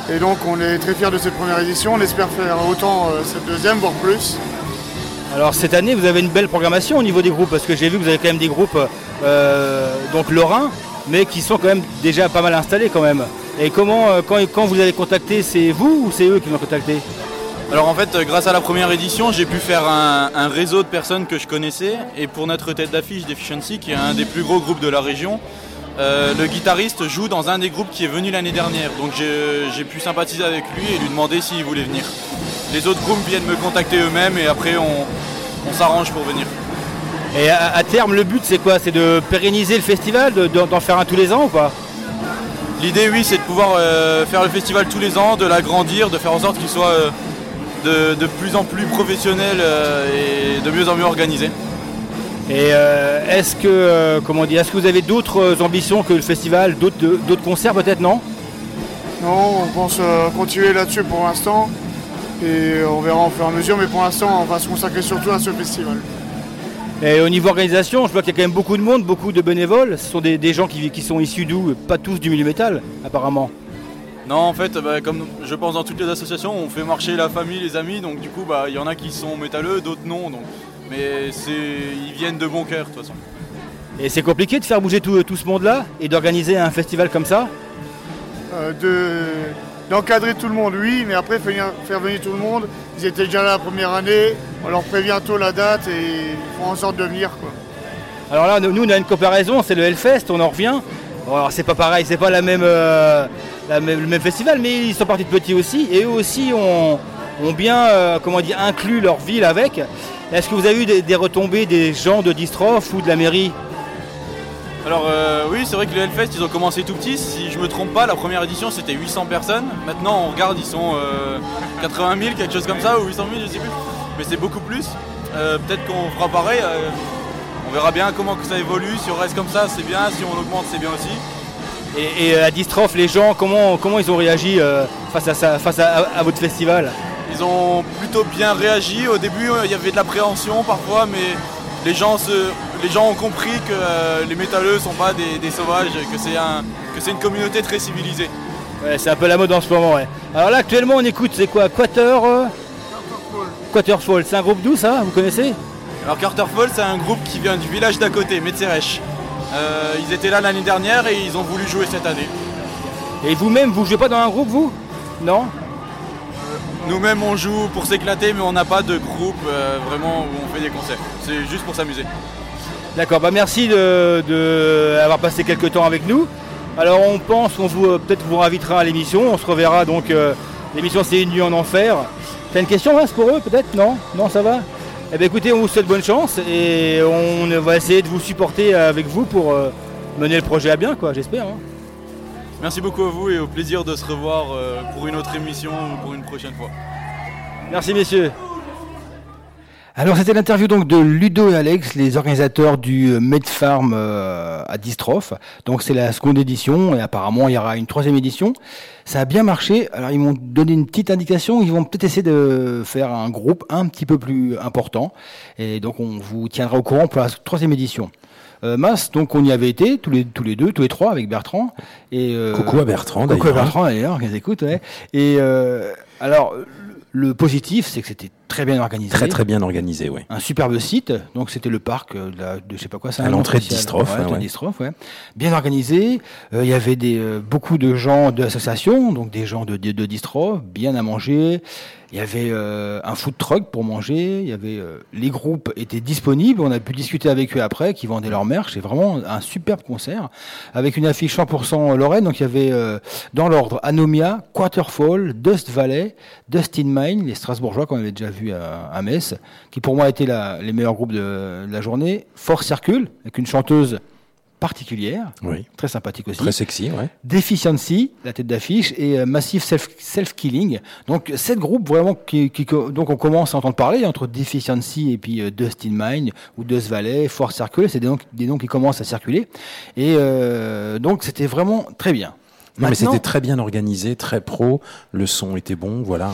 Et donc, on est très fiers de cette première édition. On espère faire autant euh, cette deuxième, voire plus. Alors cette année, vous avez une belle programmation au niveau des groupes, parce que j'ai vu que vous avez quand même des groupes euh, donc lorrains, mais qui sont quand même déjà pas mal installés quand même. Et comment, euh, quand, vous avez contacté, c'est vous ou c'est eux qui vous ont contacté Alors en fait, euh, grâce à la première édition, j'ai pu faire un, réseau de personnes que je connaissais. Et pour notre tête d'affiche Deficiency, qui est un des plus gros groupes de la région, le guitariste joue dans un des groupes qui est venu l'année dernière. Donc j'ai pu sympathiser avec lui et lui demander s'il voulait venir. Les autres groupes viennent me contacter eux-mêmes et après on, on s'arrange pour venir. Et à, à terme, le but c'est quoi? C'est de pérenniser le festival, de- d'en faire un tous les ans ou pas? L'idée, oui, c'est de pouvoir euh, faire le festival tous les ans, de l'agrandir, de faire en sorte qu'il soit euh, de, de plus en plus professionnel euh, et de mieux en mieux organisé. Et euh, est-ce que, euh, comment dire, est-ce que vous avez d'autres ambitions que le festival, d'autres concerts peut-être, non? Non, on pense euh, continuer là-dessus pour l'instant. Et on verra au fur et à mesure. Mais pour l'instant, on va se consacrer surtout à ce festival. Et au niveau organisation, je vois qu'il y a quand même beaucoup de monde, beaucoup de bénévoles. Ce sont des, des gens qui, qui sont issus d'où? Pas tous du milieu métal, apparemment. Non, en fait, bah, comme je pense dans toutes les associations, on fait marcher la famille, les amis, donc du coup, bah, il y en a qui sont métalleux, d'autres non. Donc, mais c'est, ils viennent de bon cœur de toute façon. Et c'est compliqué de faire bouger tout, tout ce monde-là et d'organiser un festival comme ça? Euh, de- D'encadrer tout le monde, oui. Mais après, faire, venir tout le monde. Ils étaient déjà là la première année. On leur prévient tôt la date et ils font en sorte de venir. Quoi. Alors là, nous, on a une comparaison, c'est le Hellfest, on en revient. Bon, alors c'est pas pareil, c'est pas la même, euh, la même- le même festival, mais ils sont partis de petits aussi, et eux aussi ont, ont bien, euh, comment dire, inclus leur ville avec. Est-ce que vous avez eu des, retombées des gens de Distroph ou de la mairie? Alors euh, oui, c'est vrai que le Hellfest, ils ont commencé tout petit. Si je me trompe pas, la première édition c'était 800 personnes. Maintenant, on regarde, ils sont euh, 80 000, quelque chose comme ça, ou 800 000, je sais plus. Mais c'est beaucoup plus. Euh, Peut-être qu'on fera pareil. euh, on verra bien comment que ça évolue. Si on reste comme ça, c'est bien. Si on augmente, c'est bien aussi. Et, et, euh, à les gens, comment, comment ils ont réagi euh, face, à, ça, face à, à votre festival? Ils ont plutôt bien réagi. Au début, euh, il y avait de l'appréhension parfois, mais les gens, se, les gens ont compris que euh, les métalleux sont pas des, des sauvages, que c'est un, que c'est une communauté très civilisée. Ouais, c'est un peu la mode en ce moment, ouais. Alors là, actuellement, on écoute, c'est quoi Quater euh... Quaterfall, c'est un groupe d'où ça Vous connaissez? Alors Carterfall, c'est un groupe qui vient du village d'à côté, Metzeresch. Euh, ils étaient là l'année dernière et ils ont voulu jouer cette année. Et vous-même, vous jouez pas dans un groupe, vous? Non? Nous-mêmes, on joue pour s'éclater, mais on n'a pas de groupe euh, vraiment où on fait des concerts. C'est juste pour s'amuser. D'accord, bah merci de, de passé quelques temps avec nous. Alors on pense qu'on vous euh, peut-être vous invitera à l'émission, on se reverra donc euh, l'émission c'est une nuit en enfer. T'as une question Vince pour eux peut-être? Non? Non ça va? Eh bien écoutez on vous souhaite bonne chance et on va essayer de vous supporter avec vous pour mener le projet à bien quoi j'espère. hein. Merci beaucoup à vous et au plaisir de se revoir euh, pour une autre émission ou pour une prochaine fois. Merci messieurs. Alors c'était l'interview donc de Ludo et Alex, les organisateurs du euh, Medfarm euh, à Distroph. Donc c'est la seconde édition et apparemment il y aura une troisième édition. Ça a bien marché. Alors ils m'ont donné une petite indication. Ils vont peut-être essayer de faire un groupe un petit peu plus important. Et donc on vous tiendra au courant pour la troisième édition. Euh, Mas, donc on y avait été tous les tous les deux, tous les trois avec Bertrand. Et euh, Coucou à Bertrand, Coucou à d'ailleurs. Bertrand d'ailleurs, qu'ils écoutent. Ouais. Et euh, alors le positif, c'est que c'était très bien organisé. Très très bien organisé, oui. Un superbe site, donc c'était le parc euh, de, la- de je sais pas quoi, c'est À un nom l'entrée de spécial. Distroph, Ouais, ouais, l'entrée de ouais. Distroph, ouais. Bien organisé, euh, il y avait des, euh, beaucoup de gens de l'association, donc des gens de, de, de bien à manger. Il y avait euh, un food truck pour manger, il y avait euh, les groupes étaient disponibles, on a pu discuter avec eux après, qui vendaient leur merch. C'est vraiment un superbe concert avec une affiche 100% Lorraine. Donc il y avait euh, dans l'ordre Anomia, Quaterfall, Dust Valley, Dust in Mine, les Strasbourgeois qu'on avait déjà vu à, à Metz, qui pour moi étaient la- les meilleurs groupes de, de la journée. Force Circle avec une chanteuse particulière, Oui. très sympathique aussi. Très sexy, ouais. Deficiency, la tête d'affiche, et euh, Massive Self- Self-Killing. donc, sept groupes vraiment qui, qui- donc on commence à entendre parler entre Deficiency et puis euh, Dust in Mind ou Dust Valley, Force Circle, c'est des noms, des noms qui commencent à circuler. Et euh, donc, c'était vraiment très bien. Non, mais c'était très bien organisé, très pro. Le son était bon, voilà.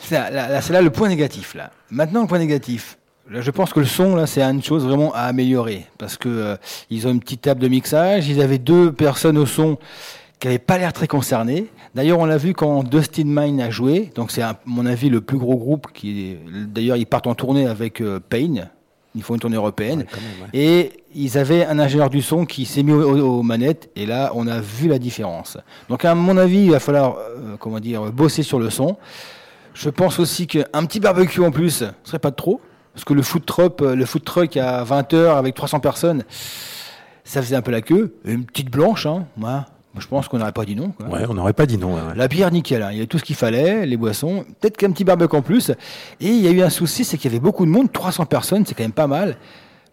C'est là, là- là, c'est là le point négatif. Là. Maintenant, le point négatif. Là, je pense que le son, là, c'est une chose vraiment à améliorer. Parce que euh, ils ont une petite table de mixage. Ils avaient deux personnes au son qui n'avaient pas l'air très concernées. D'ailleurs, on l'a vu quand Dustin Mine a joué. Donc, c'est, à mon avis, le plus gros groupe qui. D'ailleurs, ils partent en tournée avec euh, Payne. Ils font une tournée européenne. Et ils avaient un ingénieur du son qui s'est mis aux, aux- aux manettes. Et là, on a vu la différence. Donc, à mon avis, il va falloir, euh, comment dire, bosser sur le son. Je pense aussi qu'un petit barbecue en plus serait pas de trop. Parce que le food truck, euh, le food truck à 20 heures avec 300 personnes, ça faisait un peu la queue. Une petite blanche, hein. Moi, moi, je pense qu'on n'aurait pas dit non. quoi. Ouais, on n'aurait pas dit non. ouais, ouais. La bière nickel, hein. il y avait tout ce qu'il fallait, les boissons, peut-être qu'un petit barbecue en plus. Et il y a eu un souci, c'est qu'il y avait beaucoup de monde, 300 personnes, c'est quand même pas mal.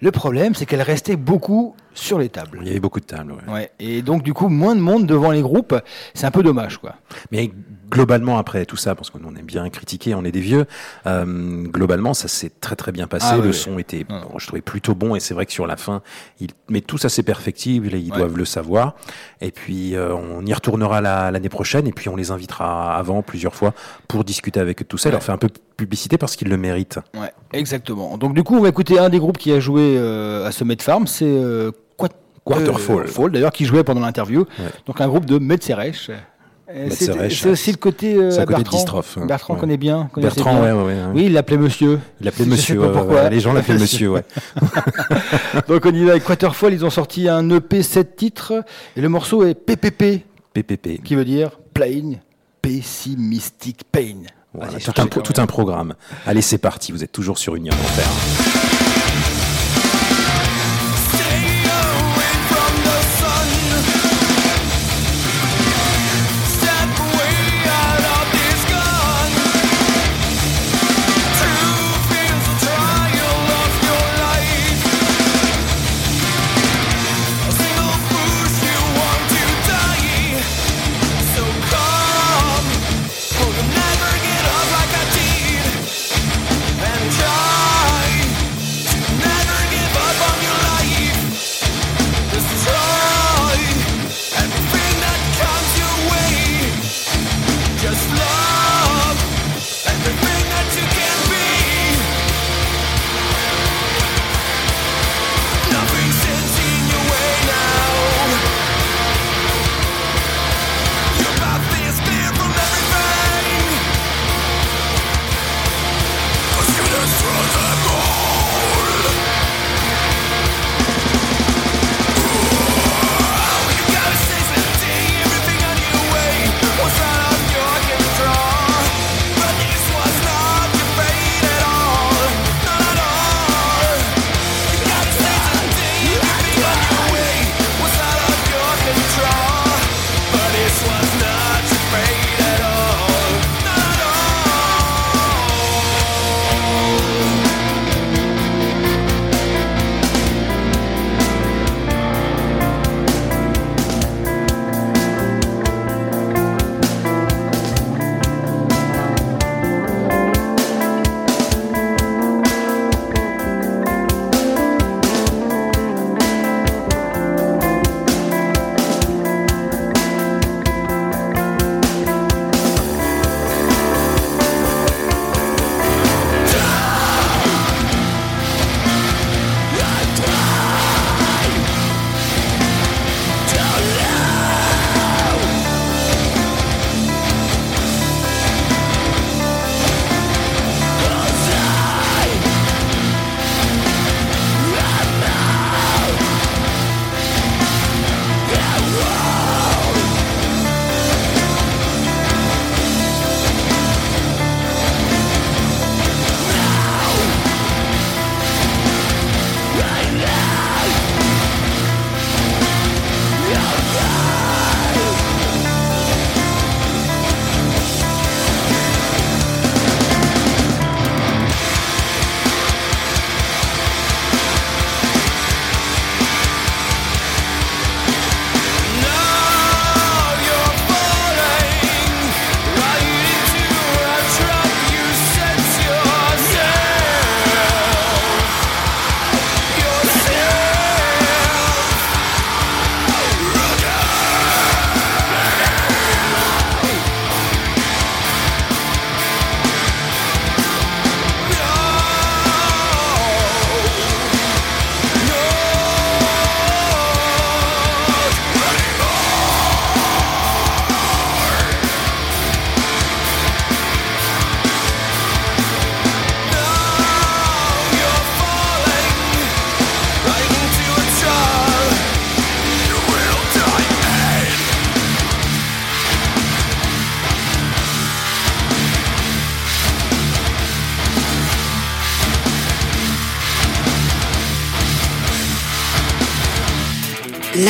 Le problème, c'est qu'elles restaient beaucoup sur les tables. Il y avait beaucoup de tables, ouais. Ouais. Et donc, du coup, moins de monde devant les groupes, c'est un peu dommage, quoi. Mais globalement, après tout ça, parce qu'on aime bien critiquer, on est des vieux, euh, globalement, ça s'est très très bien passé. Ah, le son était, bon, je trouvais plutôt bon, et c'est vrai que sur la fin, il, mais tout ça c'est perfectible, et ils doivent le savoir. Et puis, euh, on y retournera la- l'année prochaine, et puis on les invitera avant plusieurs fois pour discuter avec eux tout ça, et leur faire un peu publicité parce qu'ils le méritent. Ouais, exactement. Donc du coup, on va écouter un des groupes qui a joué euh, à ce Med Farm, c'est euh, Quarterfall. euh, Fall, d'ailleurs, qui jouait pendant l'interview. Donc un groupe de Metzeresh. Euh, c'est- aussi le côté euh, côté Bertrand. Hein. Bertrand Ouais. connaît bien. Bertrand, bien. ouais. Oui, il l'appelait Monsieur. Il l'appelait Monsieur, pas pourquoi. les gens l'appelaient Monsieur, ouais. Donc on y va avec Quaterfall, ils ont sorti un EP 7 titres et le morceau est PPP. PPP. Qui veut dire Plain Pessimistic Pain. Voilà, tout, un, tout un programme. Allez, c'est parti, vous êtes toujours sur Union Enfer.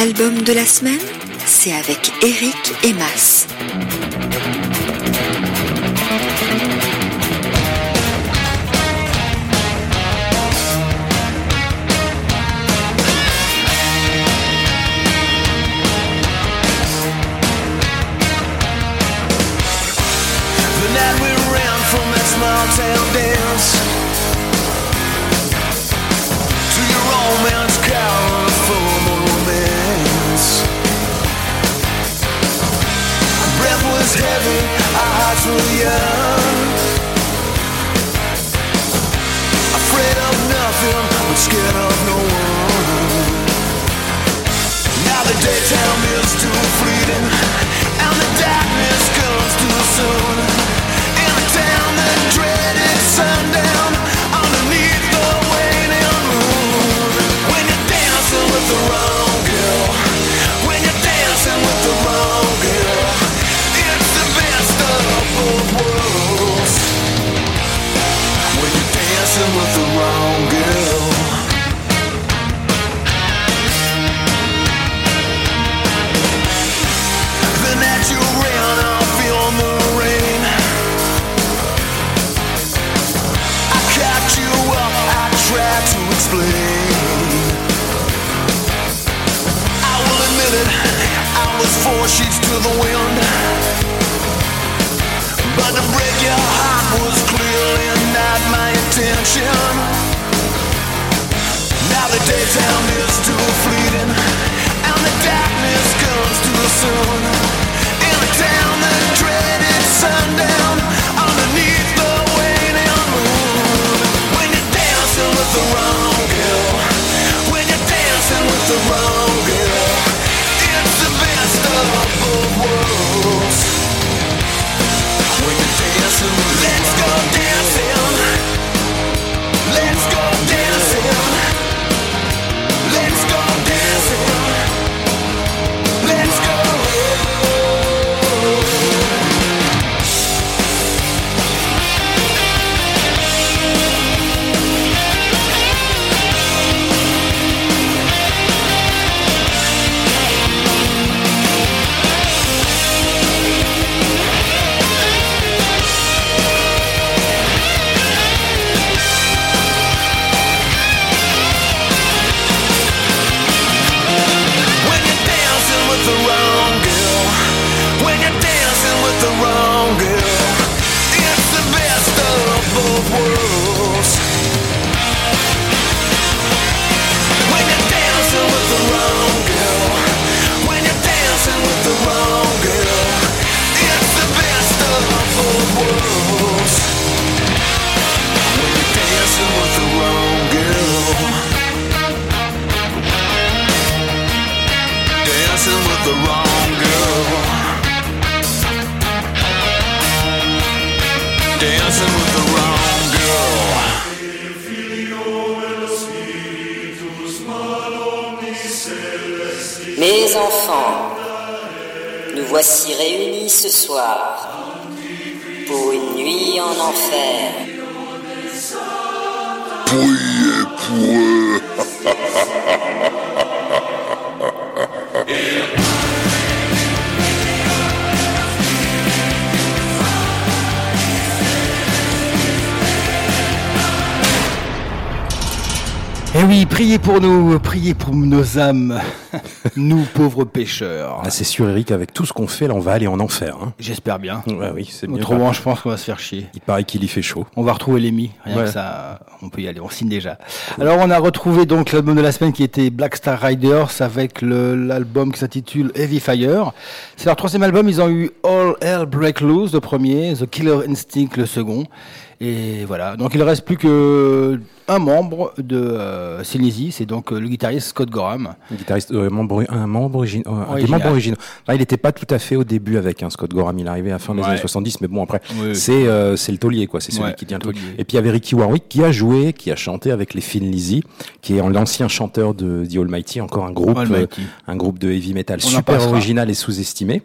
L'album de la semaine, c'est avec Eric et were. Afraid of nothing, but scared of no one. Now the daytime is too fleeting, explain I will admit it, I was four sheets to the wind. But to break your heart was clearly not my intention. Now the daytime is too fleeting And the darkness comes too soon priez pour nous, priez pour nos âmes, nous pauvres pécheurs. Ah, c'est sûr, Eric, avec tout ce qu'on fait, là, on va aller en enfer. Hein. J'espère bien. Ouais, oui, c'est bien. Autrement, je pense qu'on va se faire chier. Il paraît qu'il y fait chaud. On va retrouver l'émi, rien Ouais. que ça, on peut y aller, on signe déjà. Alors on a retrouvé donc l'album de la semaine qui était Black Star Riders avec l'album qui s'intitule Heavy Fire. C'est leur troisième album, ils ont eu All Hell Break Loose le premier, The Killer Instinct le second. Et voilà, donc il ne reste plus que un membre de euh, c'est donc euh, le guitariste Scott Gorham. Un guitariste, euh, membre, un membre origine- des membres originaux. Là, il n'était pas tout à fait au début avec un Scott Gorham. Il est arrivé à la fin des Ouais. années 70, mais bon, après, Oui, c'est euh, c'est le taulier, quoi. C'est celui Ouais, qui tient le truc. taulier. Et puis il y avait Ricky Warwick qui a joué, qui a chanté avec les Thin Lizzy, qui est l'ancien chanteur de The Almighty, encore un groupe, euh, un groupe de heavy metal On super original et sous-estimé.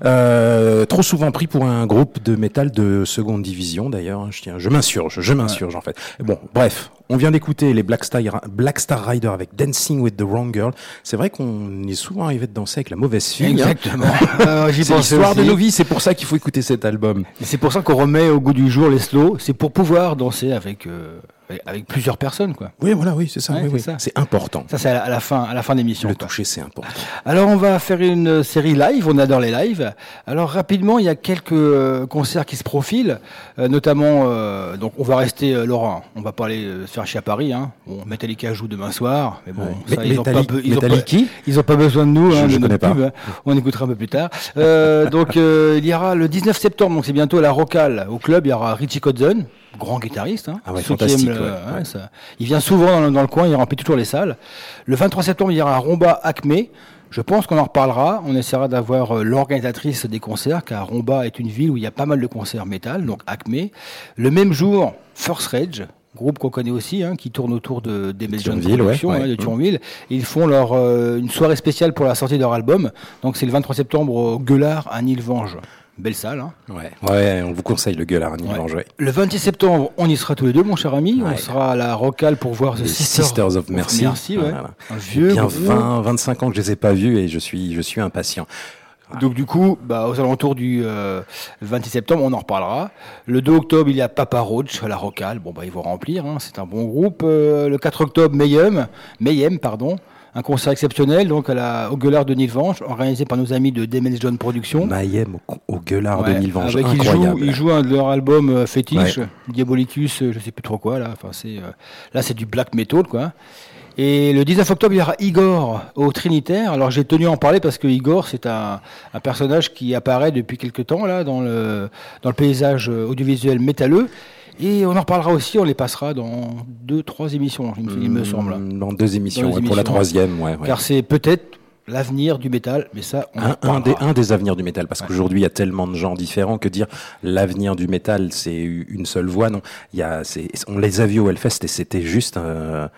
Trop souvent pris pour un groupe de métal de seconde division, d'ailleurs. Je tiens, je m'insurge, je m'insurge en fait. Bon, bref, on vient d'écouter les Black Star, Black Star Rider avec Dancing with the Wrong Girl. C'est vrai qu'on est souvent arrivé de danser avec la mauvaise fille. hein. Exactement. C'est l'histoire de nos vies, c'est pour ça qu'il faut écouter cet album. C'est pour ça qu'on remet au goût du jour les slow. C'est pour pouvoir danser avec, euh, avec- plusieurs personnes, quoi. Oui, voilà, oui, c'est ça. Ouais, oui, c'est oui. ça. C'est important. Ça, c'est à la, à la fin, à la fin d'émission. Le quoi. toucher, c'est important. Alors on va faire une série live, on adore les lives. Alors rapidement, il y a quelques euh, concerts qui se profilent, euh, notamment, euh, donc on va rester euh, Laurent, on va pas aller euh, se faire chier à Paris. Hein. Bon, Metallica joue demain soir, mais bon, Ouais. ça, Mais- ils, ont pas, ils, ont pas, ils ont pas besoin de nous, Je- hein, je de connais notre pas. pub, hein. on écoutera un peu plus tard. Euh, donc euh, il y aura le 19 septembre, donc c'est bientôt à la Rocale, au club, il y aura Richie Kotzen, grand guitariste. Hein, Ah ouais, fantastique, aiment le- ouais, ouais, ouais. ça- il vient souvent dans le, dans le coin, il remplit toujours les salles. Le 23 septembre, il y aura un Romba Acme. Je pense qu'on en reparlera. On essaiera d'avoir euh, l'organisatrice des concerts, car Romba est une ville où il y a pas mal de concerts métal, donc Acme. Le même jour, First Rage, groupe qu'on connaît aussi, hein, qui tourne autour de des John Thionville, ouais, hein, de. Thionville. Ils font leur euh, une soirée spéciale pour la sortie de leur album. Donc c'est le 23 septembre au Gueulard à Nilvange. Belle salle. Hein. Ouais, ouais, on vous conseille le gueule à Ouais. Range, ouais. Le 26 septembre, on y sera tous les deux, mon cher ami. On sera à la Rocale pour voir The Les Sisters, Sisters of Mercy. Merci, ouais. Voilà. Un vieux bien groupe. 20, 25 ans que je les ai pas vus et je suis, je suis impatient. Donc du coup, bah, aux alentours du euh, 26 septembre, on en reparlera. Le 2 octobre, il y a Papa Roach à la Rocale. Bon, bah, ils vont remplir, hein, c'est un bon groupe. Euh, le 4 octobre, Mayhem, Mayhem pardon, un concert exceptionnel donc à la, au Gueulard de Nilvange, organisé par nos amis de Demels John Productions. Mayhem au, au gueulard Ouais, de Nilvange, avec- ils jouent, incroyable. ils jouent un de leur album euh, fétiche, Ouais. Diabolicus, euh, je sais plus trop quoi là. Enfin, c'est euh, là c'est du black metal quoi. Et le 19 octobre, il y aura Igor au Trinitaire. Alors j'ai tenu à en parler parce que Igor, c'est un, un personnage qui apparaît depuis quelque temps là dans le dans le paysage euh, audiovisuel métalleux. Et on en reparlera aussi, on les passera dans deux, trois émissions, il me, me semble. Dans deux émissions, Dans pour la troisième, ouais. ouais. Car c'est peut-être l'avenir du métal, mais ça, on un, un des, un des avenirs du métal, parce qu'aujourd'hui il y a tellement de gens différents que dire l'avenir du métal c'est une seule voie, non. Il y a, on les a vus au Hellfest et c'était juste euh,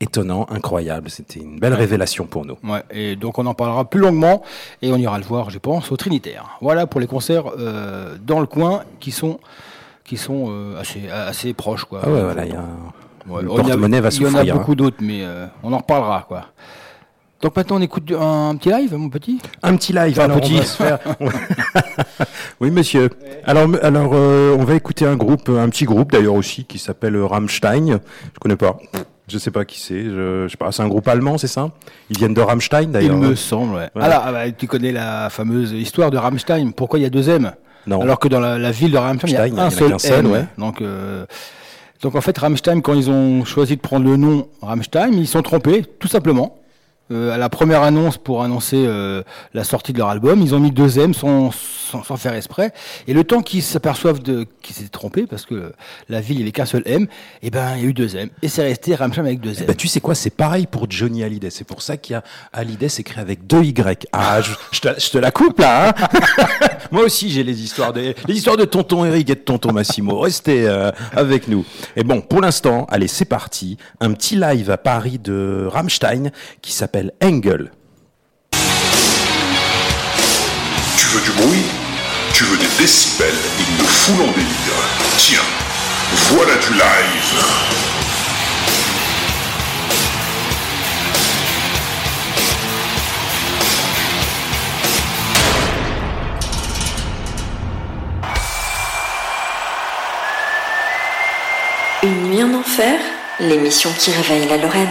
étonnant, incroyable. C'était une belle révélation pour nous. Ouais, et donc on en parlera plus longuement et on ira le voir, je pense, au Trinitaire. Voilà pour les concerts euh, dans le coin qui sont qui sont euh, assez assez proches quoi. Ah ouais, voilà, il y a Ouais, le il porte-monnaie va Il y en a souffrir. hein. beaucoup d'autres, mais euh, on en reparlera quoi. Donc maintenant on écoute un, petit live, mon petit? Un petit live. Enfin, alors, petit. on va se faire- oui, monsieur. Alors, alors, euh, on va écouter un groupe, un petit groupe d'ailleurs aussi, qui s'appelle Rammstein. Je connais pas. Je sais pas qui c'est. Je, je sais pas. C'est un groupe allemand, c'est ça? Ils viennent de Rammstein Il d'ailleurs. me semble. Ouais. Alors, ah bah, tu connais la fameuse histoire de Rammstein. Pourquoi il y a deux M? Non. Alors que dans la, la ville de Rammstein, il y a un y a seul ouais. Donc, euh, donc en fait, Rammstein, quand ils ont choisi de prendre le nom Rammstein, ils sont trompés, tout simplement. Euh, à la première annonce pour annoncer euh, la sortie de leur album, ils ont mis deux M sans, sans, faire exprès. Et le temps qu'ils s'aperçoivent qu'ils s'étaient trompés, parce que la ville, il n'y avait qu'un seul M, et ben il y a eu deux M. Et c'est resté Rammstein avec deux M. Bah, tu sais quoi, c'est pareil pour Johnny Hallyday. C'est pour ça qu'il y a Hallyday écrit avec deux Y. Ah, je, je te, je te la coupe là. Hein Moi aussi, j'ai les histoires de les histoires de tonton Eric et de tonton Massimo. Restez euh, avec nous. Et bon, pour l'instant, allez, c'est parti. Un petit live à Paris de Rammstein qui s'appelle Engel. Tu veux du bruit? Tu veux des décibels? Il me fout en délire. Tiens, voilà du live. Une nuit en enfer, l'émission qui réveille la Lorraine.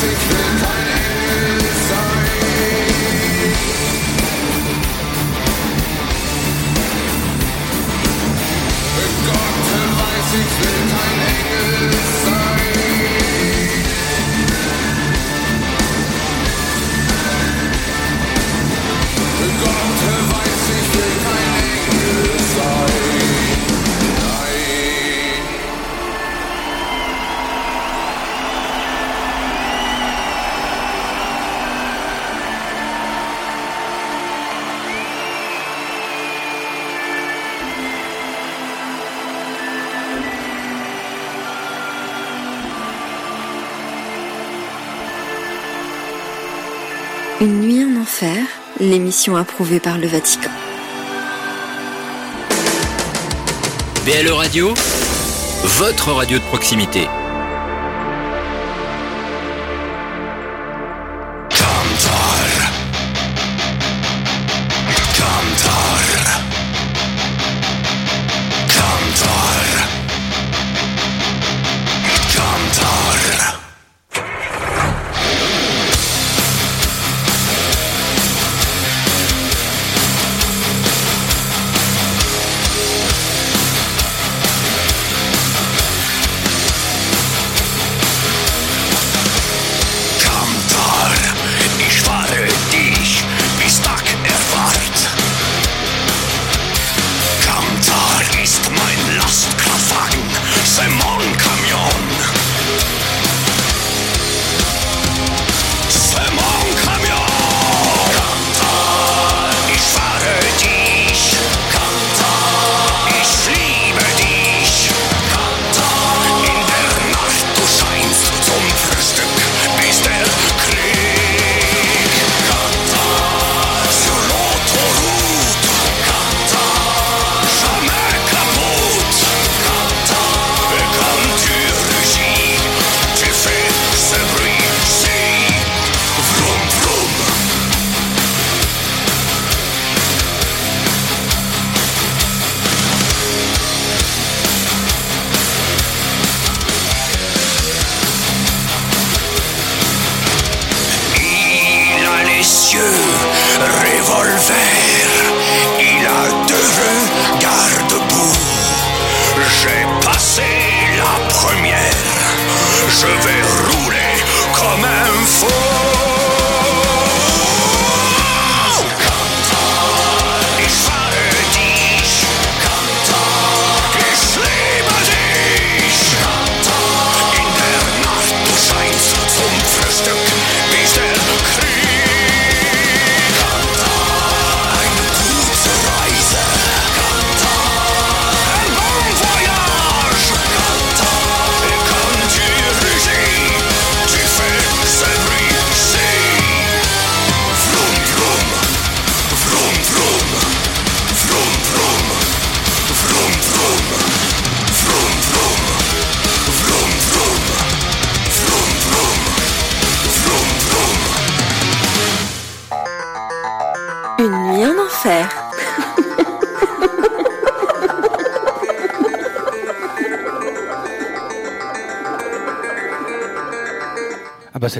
Take the time. approuvée par le Vatican. BLE Radio, votre radio de proximité.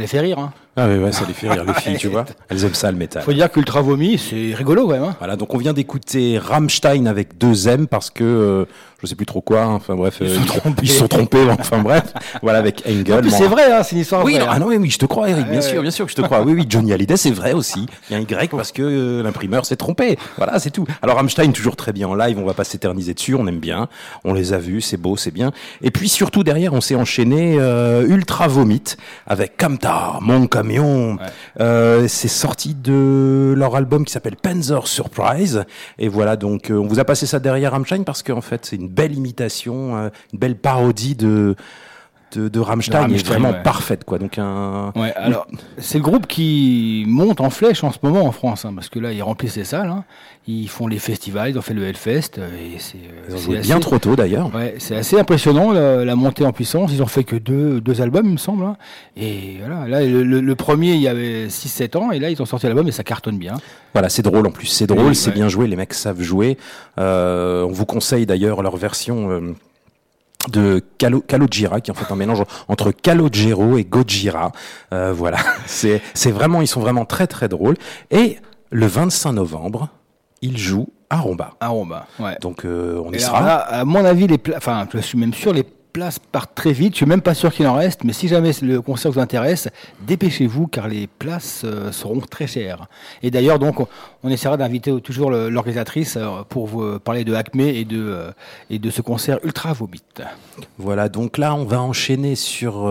Fait rire. Hein. Ah ouais, ouais, ça les fait rire les filles, tu vois. Elles aiment ça le métal. Faut dire qu'Ultra Vomi, c'est rigolo quand même. Hein. Voilà, donc on vient d'écouter Rammstein avec deux M parce que euh, je sais plus trop quoi. hein, Enfin bref, Ils euh, sont trompés. Ils se sont trompés. Enfin bref, voilà avec Engel. En plus, bon. c'est vrai, hein, c'est une histoire Oui, vraie. non, hein. ah non, oui, oui, je te crois, Eric. Bien sûr, bien sûr que je te crois. Oui, oui, Johnny Hallyday, c'est vrai aussi. Il y a un Y parce que euh, l'imprimeur s'est trompé. Voilà, c'est tout. Alors Rammstein, toujours très bien en live. On va pas s'éterniser dessus. On aime bien. On les a vus. C'est beau, c'est bien. Et puis surtout derrière, on s'est enchaîné euh, Ultra Vomit avec Kamtar, mon camion. Euh, c'est sorti de leur album qui s'appelle Panzer Surprise. Et voilà, donc euh, on vous a passé ça derrière Rammstein parce qu'en fait, c'est une belle imitation, euh, une belle parodie de de, de Rammstein, est vraiment ouais. parfaite quoi. Donc un Ouais, alors, c'est le groupe qui monte en flèche en ce moment en France, hein, parce que là, ils remplissent les salles, hein. ils font les festivals, ils ont fait le Hellfest, euh, et c'est. euh, Ils ont joué assez- bien trop tôt d'ailleurs. Ouais, c'est assez impressionnant la, la montée en puissance. Ils ont fait que deux, deux albums, il me semble. hein. Et voilà, là, le, le- le premier, il y avait 6-7 ans, et là, ils ont sorti l'album et ça cartonne bien. Voilà, c'est drôle en plus, c'est drôle, Oui, c'est bien joué, les mecs savent jouer. Euh, on vous conseille d'ailleurs leur version euh, de Calo, qui est en fait un mélange entre Calogero et Gojira. Euh, voilà, c'est vraiment, ils sont vraiment très très drôles. Et le 25 novembre, ils jouent à Romba. À Romba, ouais. Donc euh, on y sera. là, à mon avis, les enfin, je suis même sûr, les places partent très vite. Je suis même pas sûr qu'il en reste, mais si jamais le concert vous intéresse, dépêchez-vous car les places euh, seront très chères. Et d'ailleurs, donc, on, essaiera d'inviter toujours l'organisatrice euh, pour vous euh, parler de Acme et de et de ce concert ultra vomit. Voilà, donc là, on va enchaîner sur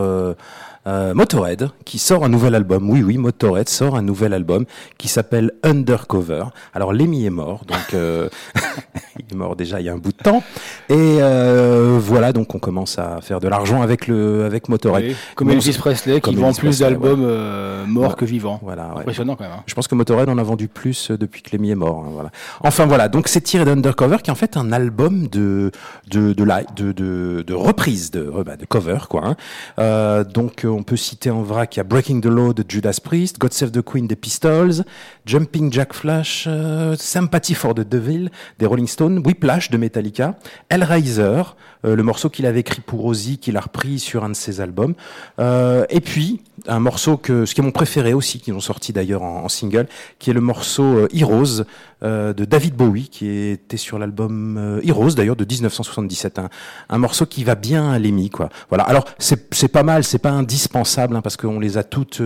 euh, Motorhead, qui sort un nouvel album. Oui, oui, Motorhead sort un nouvel album qui s'appelle Undercover. Alors, Lemmy est mort, donc euh, il est mort déjà il y a un bout de temps. Et euh, voilà, donc on commence à faire de l'argent avec le avec Motorhead. Oui, comme Elvis Presley qui vend plus d'albums euh, morts Ouais. que vivants. Voilà, ouais. Impressionnant quand même. hein. Je pense que Motorhead en a vendu plus euh, depuis que Lemmy est mort. hein, voilà. Enfin voilà, donc c'est tiré d'Undercover qui est en fait un album de de de la, de, de, de reprise de euh, bah, de cover quoi. hein. Euh, donc on peut citer en vrac il y a Breaking the Law de Judas Priest, God Save the Queen des Pistols, Jumping Jack Flash, euh, Sympathy for the Devil des Rolling Stones, Whiplash de Metallica, Hellraiser, euh, le morceau qu'il avait écrit pour Ozzy qu'il a repris sur un de ses albums, Euh, et puis un morceau que ce qui est mon préféré aussi qu'ils ont sorti d'ailleurs en, en single, qui est le morceau euh, Heroes euh, de David Bowie qui était sur l'album euh, Heroes d'ailleurs de 1977, un, morceau qui va bien à Lemmy quoi. Voilà. Alors c'est pas mal, c'est pas indispensable hein, parce qu'on les a toutes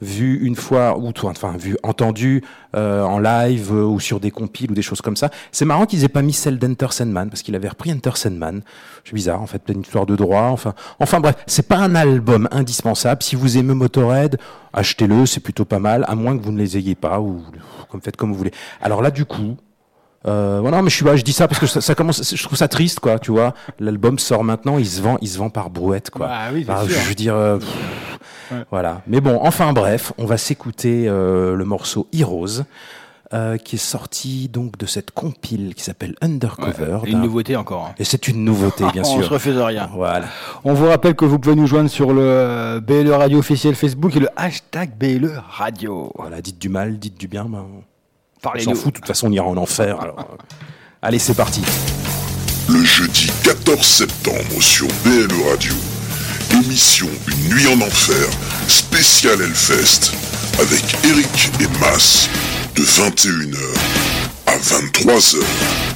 vues une fois ou enfin vues entendues euh, en live euh, ou sur des compiles ou des choses comme ça. C'est marrant qu'ils aient pas mis celle d'Enter Sandman parce qu'il avait repris Enter Sandman. C'est bizarre en fait, une histoire de droit. Enfin, enfin bref, c'est pas un album indispensable. Si vous aimez Motorhead, achetez-le, c'est plutôt pas mal, à moins que vous ne les ayez pas ou comme faites comme vous voulez. Alors là, du coup. Euh, voilà, mais je suis pas, je dis ça parce que ça, ça commence, je trouve ça triste, quoi, tu vois. L'album sort maintenant, il se vend, il se vend par brouette, quoi. Ah oui, sûr. je veux dire, euh, pff, voilà. Mais bon, enfin bref, on va s'écouter euh, le morceau Heroes, euh, qui est sorti donc de cette compile qui s'appelle Undercover. Une nouveauté encore. hein. Et c'est une nouveauté, bien On sûr. se refuse de rien. Voilà. On vous rappelle que vous pouvez nous joindre sur le euh, BLE Radio officiel Facebook et le hashtag BLE Radio. Voilà, dites du mal, dites du bien, ben, on s'en fout. De toute façon, on ira en enfer. Alors, euh, allez, c'est parti. Le jeudi 14 septembre sur BLE Radio, émission Une nuit en enfer, spéciale Hellfest, avec Eric et Mas, de 21h à 23h.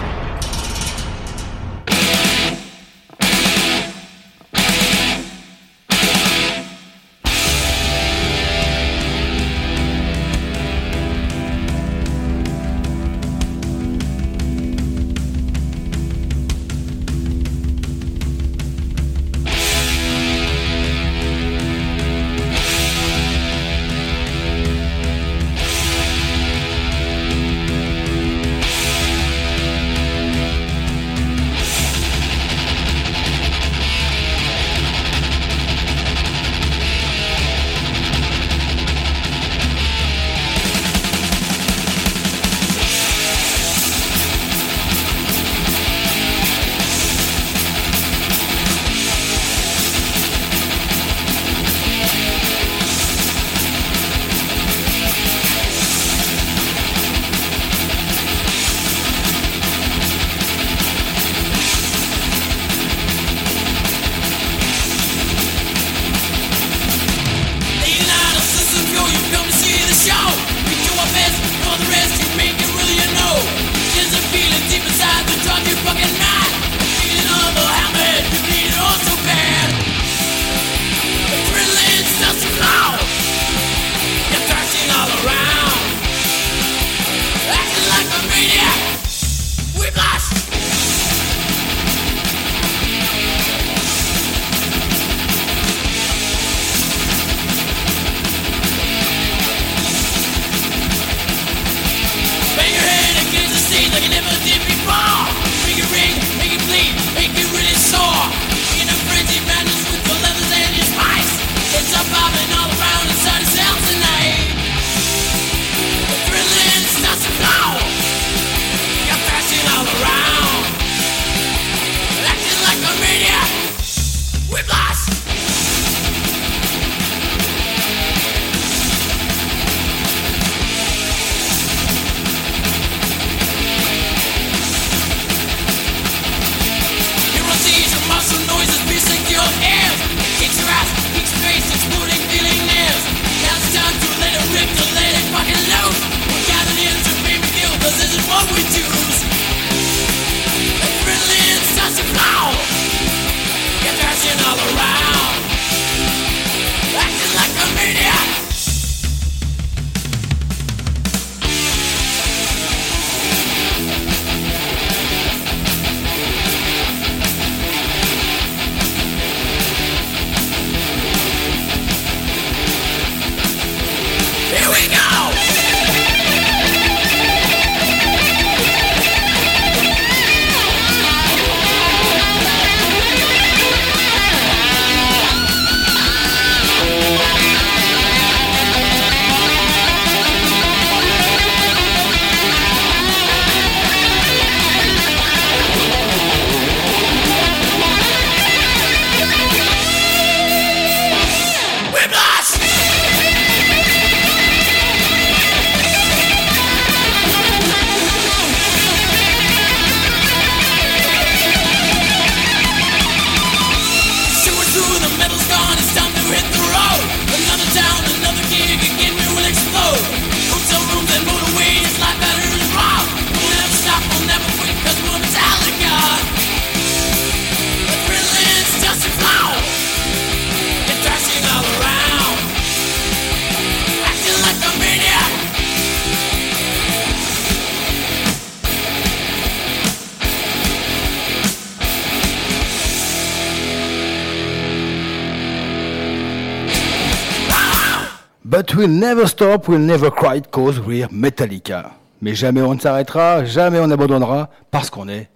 We'll never stop, we'll never quit, cause we're Metallica. Mais jamais on ne s'arrêtera, jamais on abandonnera, parce qu'on est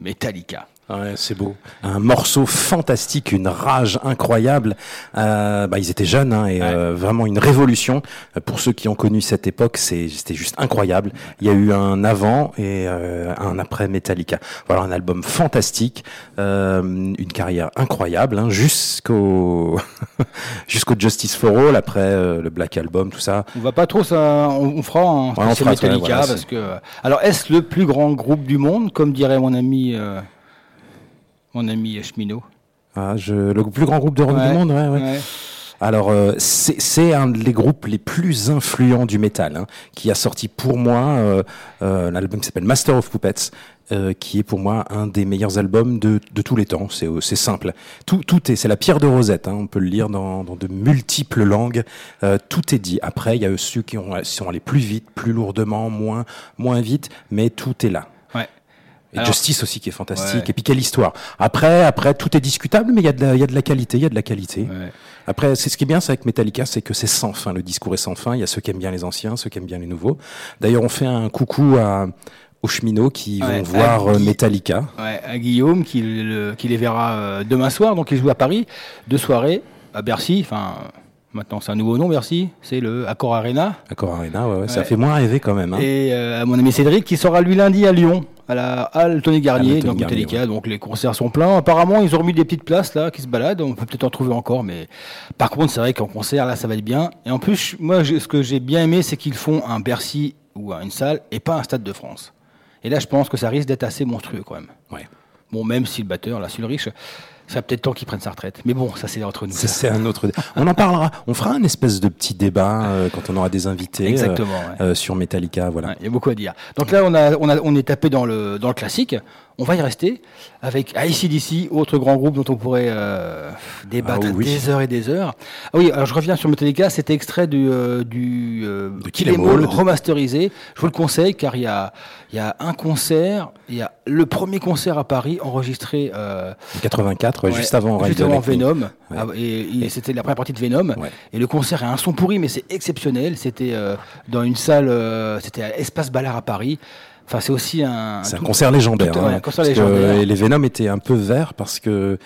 Metallica. Ouais, c'est beau. Un morceau fantastique, une rage incroyable. Euh, bah, ils étaient jeunes hein, et euh, vraiment une révolution. Euh, Pour ceux qui ont connu cette époque, c'est c'était juste incroyable. Il y a eu un avant et euh, un après Metallica. Voilà un album fantastique, euh, une carrière incroyable hein, jusqu'au jusqu'au Justice for All après euh, le Black Album, tout ça. On va pas trop ça, on, fera un Ouais, on fera, ouais, Metallica voilà, parce que. Alors est-ce le plus grand groupe du monde, comme dirait mon ami, euh, mon ami Cheminot Ah, je, le plus grand groupe de rock Ouais, du monde, ouais, ouais. ouais. Alors, euh, c'est un des groupes les plus influents du métal, hein, qui a sorti pour moi euh, euh, l'album qui s'appelle Master of Puppets, euh, qui est pour moi un des meilleurs albums de, de tous les temps. C'est euh, simple. Tout, tout est, c'est la pierre de Rosette. Hein, on peut le lire dans, dans de multiples langues. Tout est dit. Après, il y a ceux qui ont, sont allés plus vite, plus lourdement, moins, moins vite, mais tout est là. Et Alors- Justice aussi qui est fantastique. Ouais. Et puis quelle histoire. Après, après tout est discutable, mais il y a de la, il y a de la qualité, il y a de la qualité. Après, c'est ce qui est bien, c'est avec Metallica, c'est que c'est sans fin. Le discours est sans fin. Il y a ceux qui aiment bien les anciens, ceux qui aiment bien les nouveaux. D'ailleurs, on fait un coucou à aux cheminots qui Ouais, vont voir euh, Guy- Metallica. Ouais, à Guillaume qui, le- qui les verra euh, demain soir. Donc il joue à Paris, deux soirées à Bercy. Enfin, maintenant c'est un nouveau nom Bercy. C'est le Accor Arena. Accor Arena, ouais, ouais, ça fait moins rêver quand même. Hein. Et euh, à mon ami Cédric qui sera lui lundi à Lyon à la halle Tony Garnier, Tony donc Garnier, Metallica. Donc les concerts sont pleins. Apparemment ils ont remis des petites places là qui se baladent. On peut peut-être en trouver encore, mais par contre c'est vrai qu'en concert là ça va être bien. Et en plus moi je- ce que j'ai bien aimé c'est qu'ils font un Bercy ou une salle et pas un stade de France. Et là je pense que ça risque d'être assez monstrueux quand même. Ouais. Bon même si le batteur là, si le riche, ça peut-être temps qu'il prenne sa retraite. Mais bon ça c'est entre nous. Ça, C'est un autre. On en parlera. On fera un espèce de petit débat euh, quand on aura des invités. euh, Exactement, ouais. euh, sur Metallica, voilà. Il y a beaucoup à dire. Donc là, on, a, on, a, on est tapé dans le, dans le classique. On va y rester avec ACDC, autre grand groupe dont on pourrait euh, débattre Ah oui. des heures et des heures. Ah oui, alors je reviens sur Metallica, c'était extrait du, euh, du euh, Kill 'Em Kill 'Em All All. remasterisé. Je vous le conseille car il y a, y a un concert, il y a le premier concert à Paris enregistré euh, En 84, ouais, Ouais, juste avant juste avant. Venom. Ouais. Ah, Et, et c'était la première partie de Venom. Ouais. Et le concert a un son pourri, mais c'est exceptionnel. C'était euh, dans une salle, euh, c'était à Espace Ballard à Paris. Enfin, c'est aussi un. C'est un concert légendaire. tout- ouais, hein, un concert que légendaire. les Venom étaient un peu verts parce que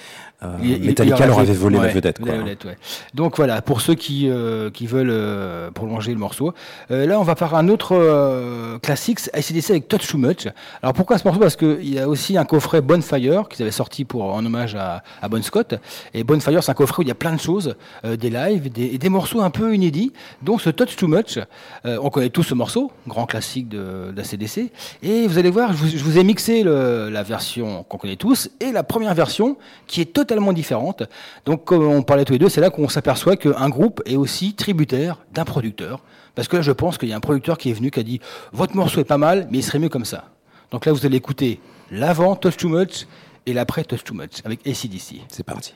euh, Il- Metallica il leur avait- volé la vedette. la Quoi. vedette, ouais. Donc voilà, pour ceux qui, euh, qui veulent euh, prolonger le morceau. Euh, là, on va faire un autre euh, classique, ACDC avec Touch Too Much. Alors pourquoi ce morceau? Parce qu'il y a aussi un coffret Bonfire qu'ils avaient sorti pour, en hommage à, à Bon Scott. Et Bonfire, c'est un coffret où il y a plein de choses, euh, des lives des, et des morceaux un peu inédits. Donc ce Touch Too Much, euh, on connaît tous ce morceau, grand classique de, d'ACDC. Et vous allez voir, je vous, je vous ai mixé le- la version qu'on connaît tous et la première version qui est totalement différente. Donc, comme on parlait tous les deux, c'est là qu'on s'aperçoit qu'un groupe est aussi tributaire d'un producteur. Parce que là, je pense qu'il y a un producteur qui est venu qui a dit Votre morceau est pas mal, mais il serait mieux comme ça. Donc là, vous allez écouter l'avant Touch Too Much et l'après Touch Too Much avec ACDC. C'est parti.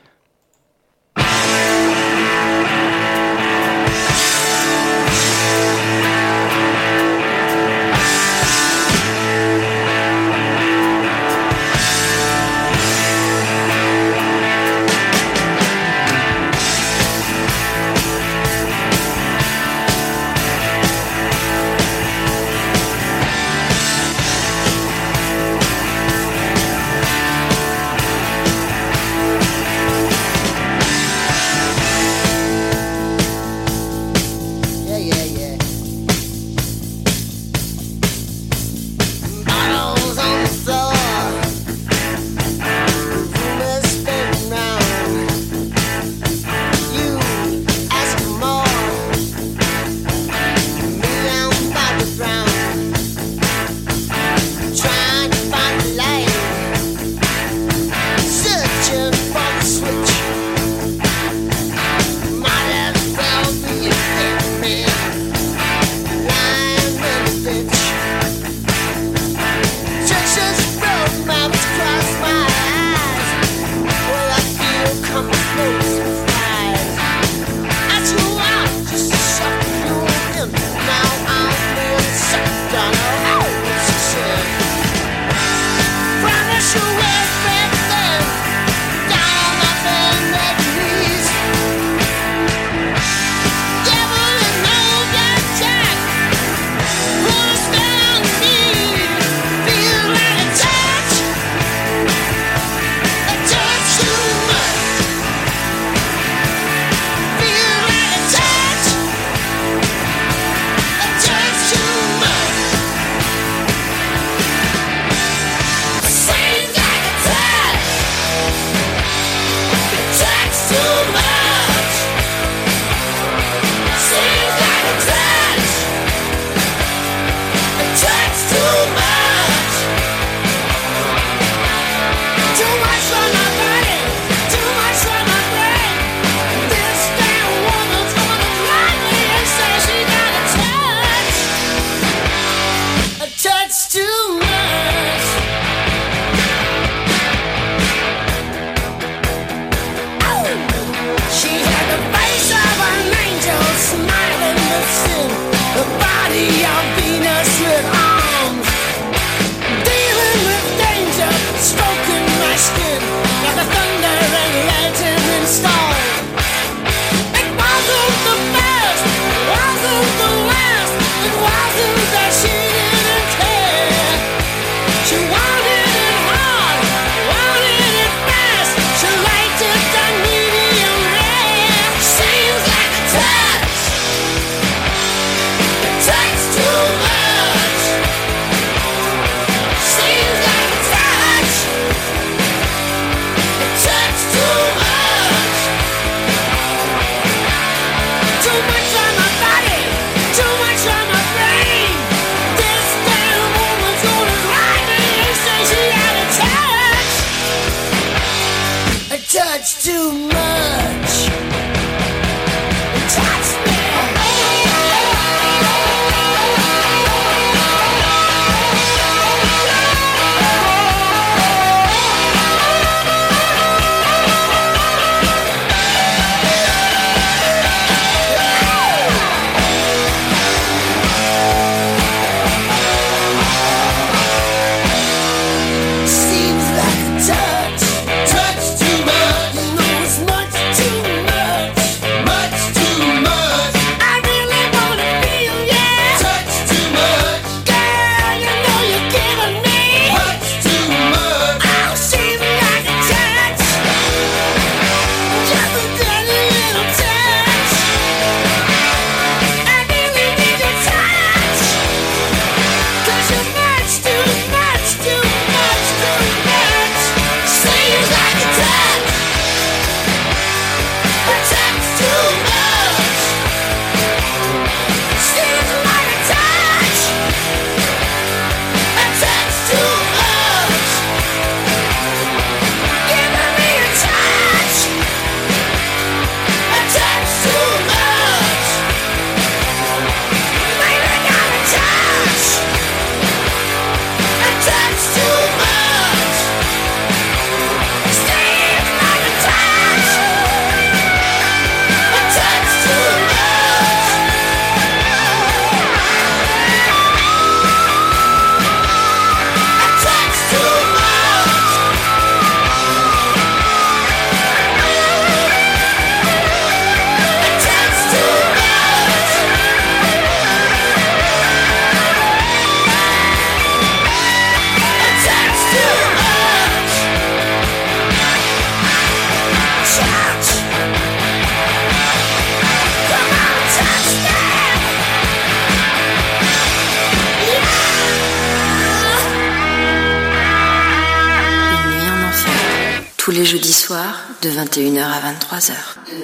23h.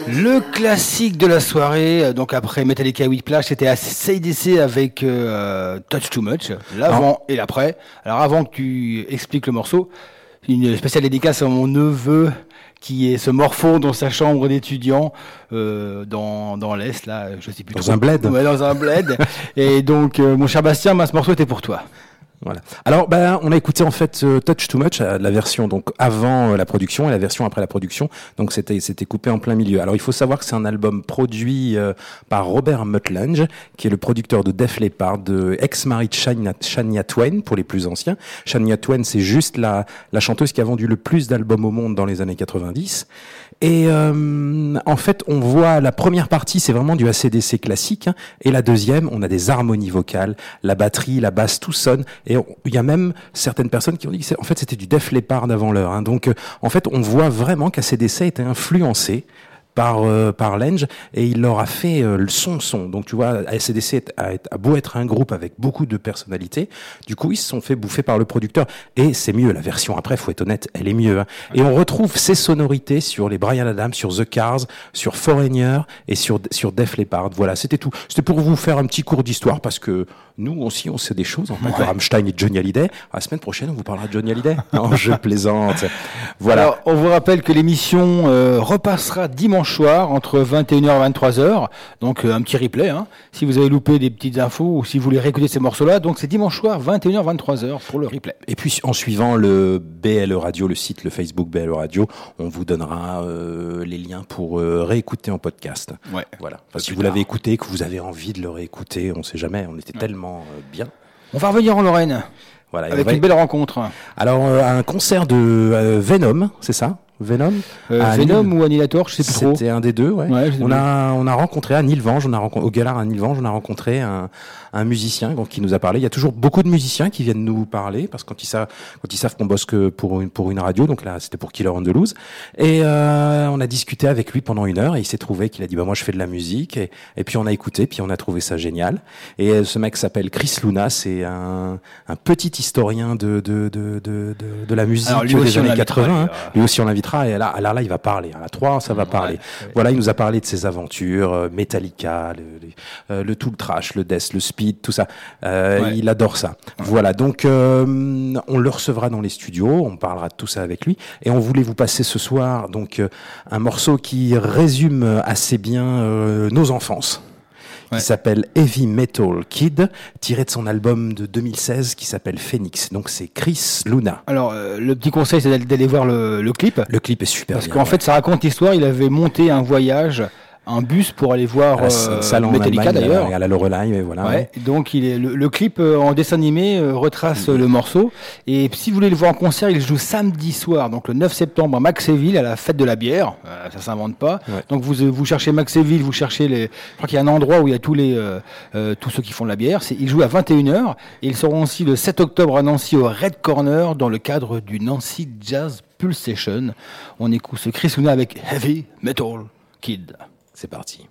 Le classique de la soirée, euh, donc après Metallica Whiplash, c'était ACDC avec euh, Touch Too Much, l'avant et l'après. Alors avant que tu expliques le morceau, une spéciale dédicace à mon neveu qui est ce morpho dans sa chambre d'étudiant euh, dans, dans l'Est, là, je sais plus Dans trop. un bled. Ouais, dans un bled. et donc, euh, mon cher Bastien, bah, ce morceau était pour toi. Voilà. Alors, ben, on a écouté en fait euh, Touch Too Much, euh, la version donc avant euh, la production et la version après la production. Donc c'était c'était coupé en plein milieu. Alors il faut savoir que c'est un album produit euh, par Robert Mutlange, qui est le producteur de Def Leppard, de ex-mari de Shania, Twain pour les plus anciens. Shania Twain, c'est juste la la chanteuse qui a vendu le plus d'albums au monde dans les années 90. Et euh, en fait, on voit la première partie, c'est vraiment du ACDC classique, hein, et la deuxième, on a des harmonies vocales, la batterie, la basse, tout sonne. On- il y a même certaines personnes qui ont dit que en fait c'était du Def Leppard avant l'heure. hein. Donc euh, en fait, on voit vraiment qu'ACDC était influencé par euh, par Lange et il leur a fait euh, le son son. Donc tu vois, ACDC a, a beau être un groupe avec beaucoup de personnalités, du coup ils se sont fait bouffer par le producteur et c'est mieux la version après, faut être honnête, elle est mieux. hein. Et on retrouve ces sonorités sur les Brian Adams, sur The Cars, sur Foreigner et sur sur Def Leppard. Voilà, c'était tout. C'était pour vous faire un petit cours d'histoire parce que nous aussi on sait des choses en fait. de Rammstein et Johnny Hallyday. La semaine prochaine on vous parlera de Johnny Hallyday. Non, je plaisante. Voilà. Alors, on vous rappelle que l'émission euh, repassera dimanche soir entre 21h et 23h. Donc, euh, un petit replay. Hein, si vous avez loupé des petites infos ou si vous voulez réécouter ces morceaux-là. Donc, c'est dimanche soir, 21h, 23h pour le replay. Et puis en suivant le BLE Radio, le site, le Facebook BLE Radio, on vous donnera euh, les liens pour euh, réécouter en podcast. Ouais. Voilà. Pas si vous l'avez écouté, que vous avez envie de le réécouter, on sait jamais. On était tellement euh, bien. On va revenir en Lorraine Voilà. avec une belle rencontre. Alors euh, un concert de euh, Venom, c'est ça? Venom? Euh, Venom ou Annihilator, je sais plus trop. C'était un des deux, ouais. Ouais, on a on a rencontré à Nilvange, on a rencontré au Galar à Nilvange, on a rencontré un, un musicien donc, qui nous a parlé. Il y a toujours beaucoup de musiciens qui viennent nous parler parce que quand ils savent quand ils savent qu'on bosse que pour une pour une radio, donc là c'était pour Killer on the Loose. Et euh, on a discuté avec lui pendant une heure et il s'est trouvé qu'il a dit bah moi je fais de la musique et, et puis on a écouté puis on a trouvé ça génial. Et euh, ce mec s'appelle Chris Luna, c'est un, un petit historien de de de de de, de la musique Alors, lui des années l'invitera, 80. hein. lui, aussi on l'invitera et là, alors là, il va parler. À la 3, ça va parler. Voilà, il nous a parlé de ses aventures, euh, Metallica, le, le, euh, le tout le trash, le death, le speed, tout ça. Euh, Ouais. Il adore ça. Voilà, donc euh, on le recevra dans les studios, on parlera de tout ça avec lui. Et on voulait vous passer ce soir donc euh, un morceau qui résume assez bien nos enfances. Qui s'appelle Heavy Metal Kid, tiré de son album de 2016 qui s'appelle Phoenix. Donc c'est Chris Luna. Alors, euh, le petit conseil, c'est d'aller- voir le, le clip. Le clip est super Parce qu'en ouais. fait, ça raconte l'histoire. Il avait monté un voyage, un bus pour aller voir la euh, Metallica d'ailleurs. à la Lorelai, et voilà. Ouais, donc il est, le, le clip euh, en dessin animé euh, retrace euh, le morceau. Et si vous voulez le voir en concert, il joue samedi soir, donc le 9 septembre à Maxéville, à la fête de la bière. Euh, ça s'invente pas. Donc vous, euh, vous cherchez Maxéville, vous cherchez les. Je crois qu'il y a un endroit où il y a tous les euh, euh, tous ceux qui font de la bière. C'est, il joue à 21h et ils seront aussi le 7 octobre à Nancy au Red Corner dans le cadre du Nancy Jazz Pulsation. On écoute ce Chris Luna avec Heavy Metal Kid. C'est parti.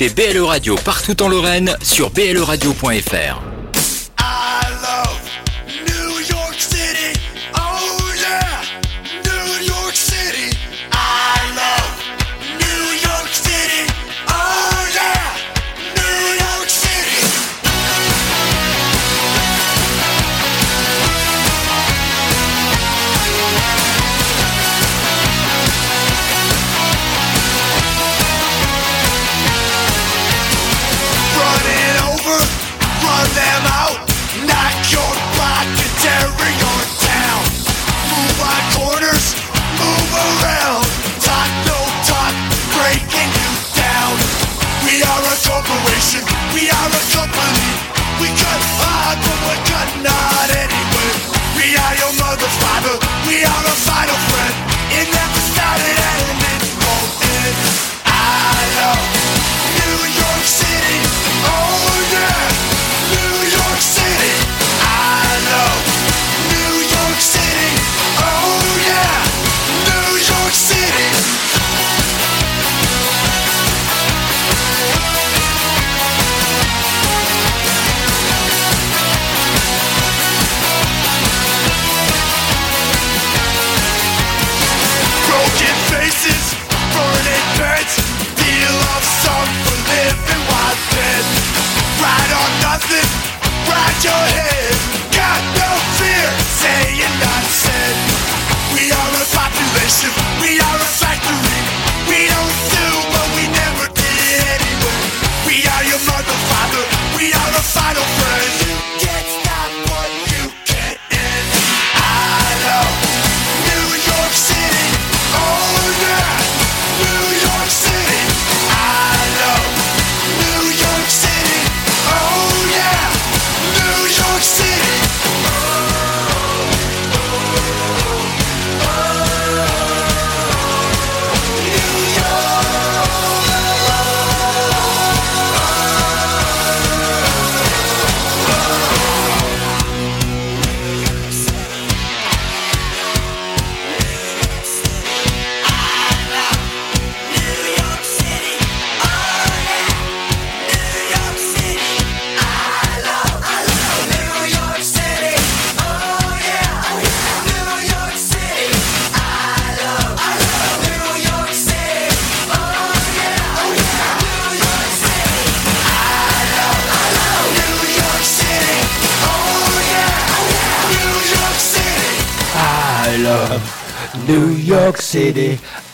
Écoutez BLE Radio partout en Lorraine sur bleradio.fr.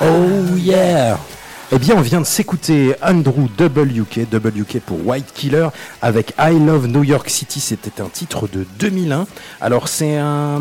Oh yeah. Eh bien, on vient de s'écouter Andrew WK, WK pour White Killer, avec I Love New York City. C'était un titre de 2001. Alors, c'est un.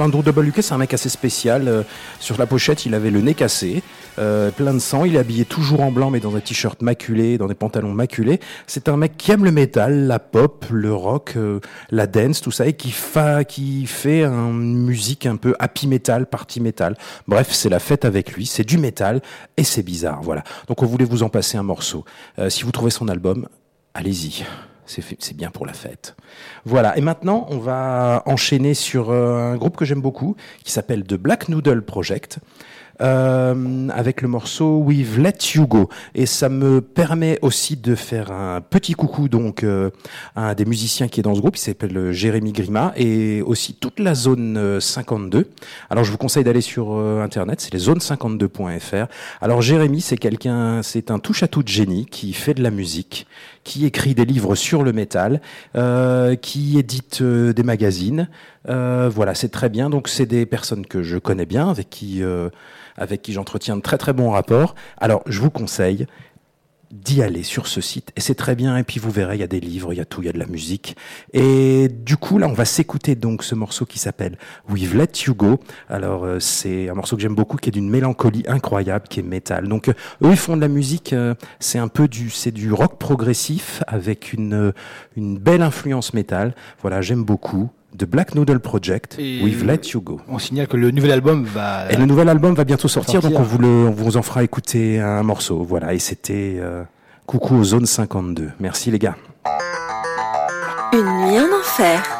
Andrew WK, c'est un mec assez spécial. Euh, Sur la pochette, il avait le nez cassé, euh, plein de sang. Il est habillé toujours en blanc, mais dans un t-shirt maculé, dans des pantalons maculés. C'est un mec qui aime le métal, la pop, le rock, euh, la dance, tout ça, et qui, fa... qui fait une musique un peu happy metal, party metal. Bref, c'est la fête avec lui. C'est du métal et c'est bizarre. Voilà. Donc, on voulait vous en passer un morceau. Euh, si vous trouvez son album, allez-y. C'est bien pour la fête. Voilà. Et maintenant, on va enchaîner sur euh, un groupe que j'aime beaucoup, qui s'appelle The Black Noodle Project. Euh, avec le morceau We've Let You Go. Et ça me permet aussi de faire un petit coucou donc euh, à un des musiciens qui est dans ce groupe, il s'appelle euh, Jérémy Grima, et aussi toute la zone euh, 52. Alors je vous conseille d'aller sur euh, internet, c'est les zones52.fr. Alors Jérémy, c'est quelqu'un, c'est un touche-à-tout de génie qui fait de la musique, qui écrit des livres sur le métal, euh, qui édite euh, des magazines. Euh, voilà, c'est très bien. Donc c'est des personnes que je connais bien, avec qui, avec qui j'entretiens de très très bons rapports. Alors je vous conseille d'y aller sur ce site. Et c'est très bien. Et puis vous verrez il y a des livres il y a tout il y a de la musique. Et du coup là on va s'écouter donc ce morceau qui s'appelle We've Let You Go. Alors euh, c'est un morceau que j'aime beaucoup qui est d'une mélancolie incroyable qui est métal. Donc euh, eux ils font de la musique euh, c'est un peu du c'est du rock progressif avec une une belle influence métal. Voilà j'aime beaucoup The Black Noodle Project Et We've Let You Go On signale que le nouvel album va. et le nouvel album va bientôt sortir, Sortir. donc on vous, le, on vous en fera écouter un morceau. Voilà, et c'était euh, Coucou aux zones 52. Merci les gars. Une nuit en enfer.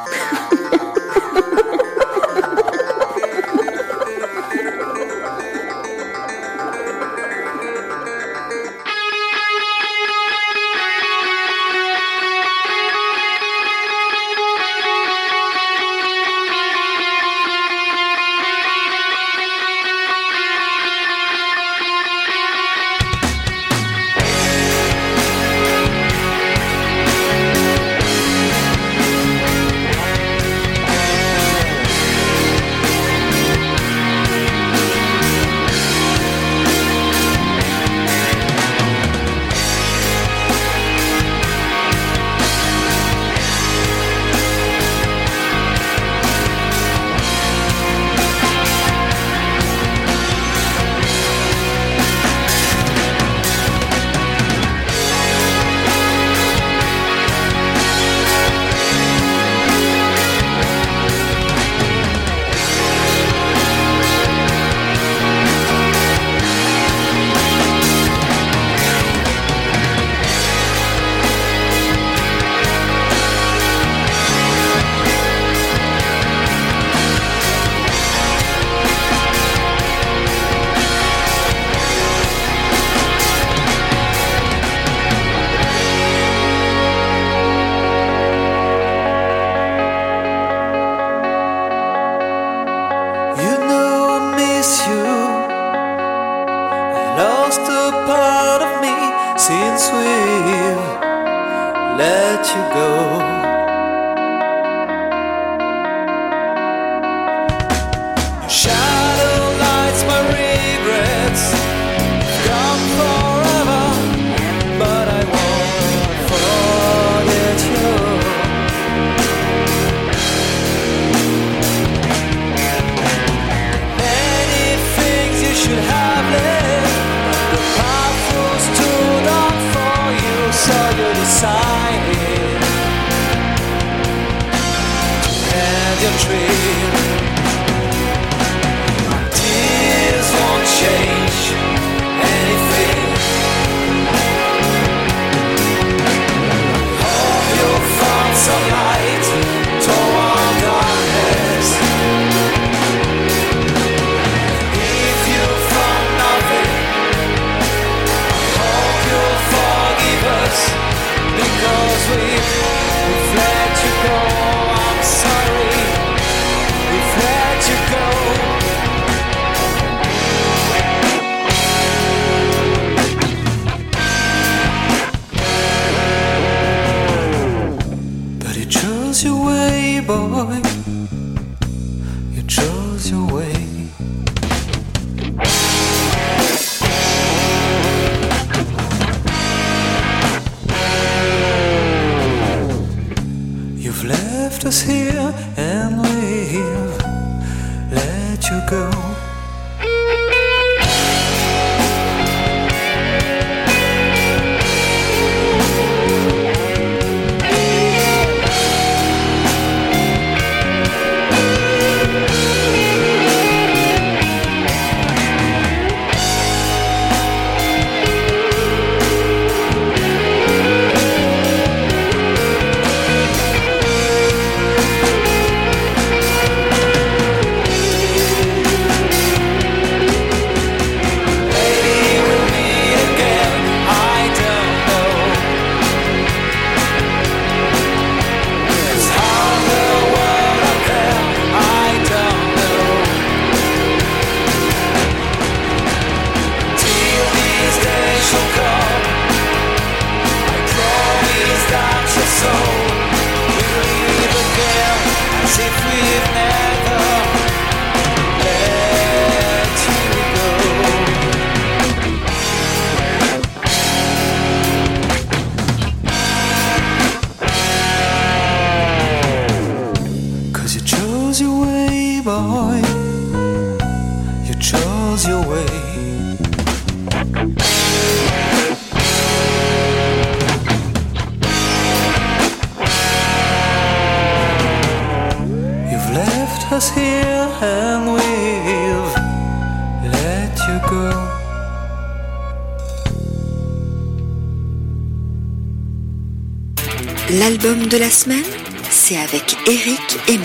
C'est avec Eric et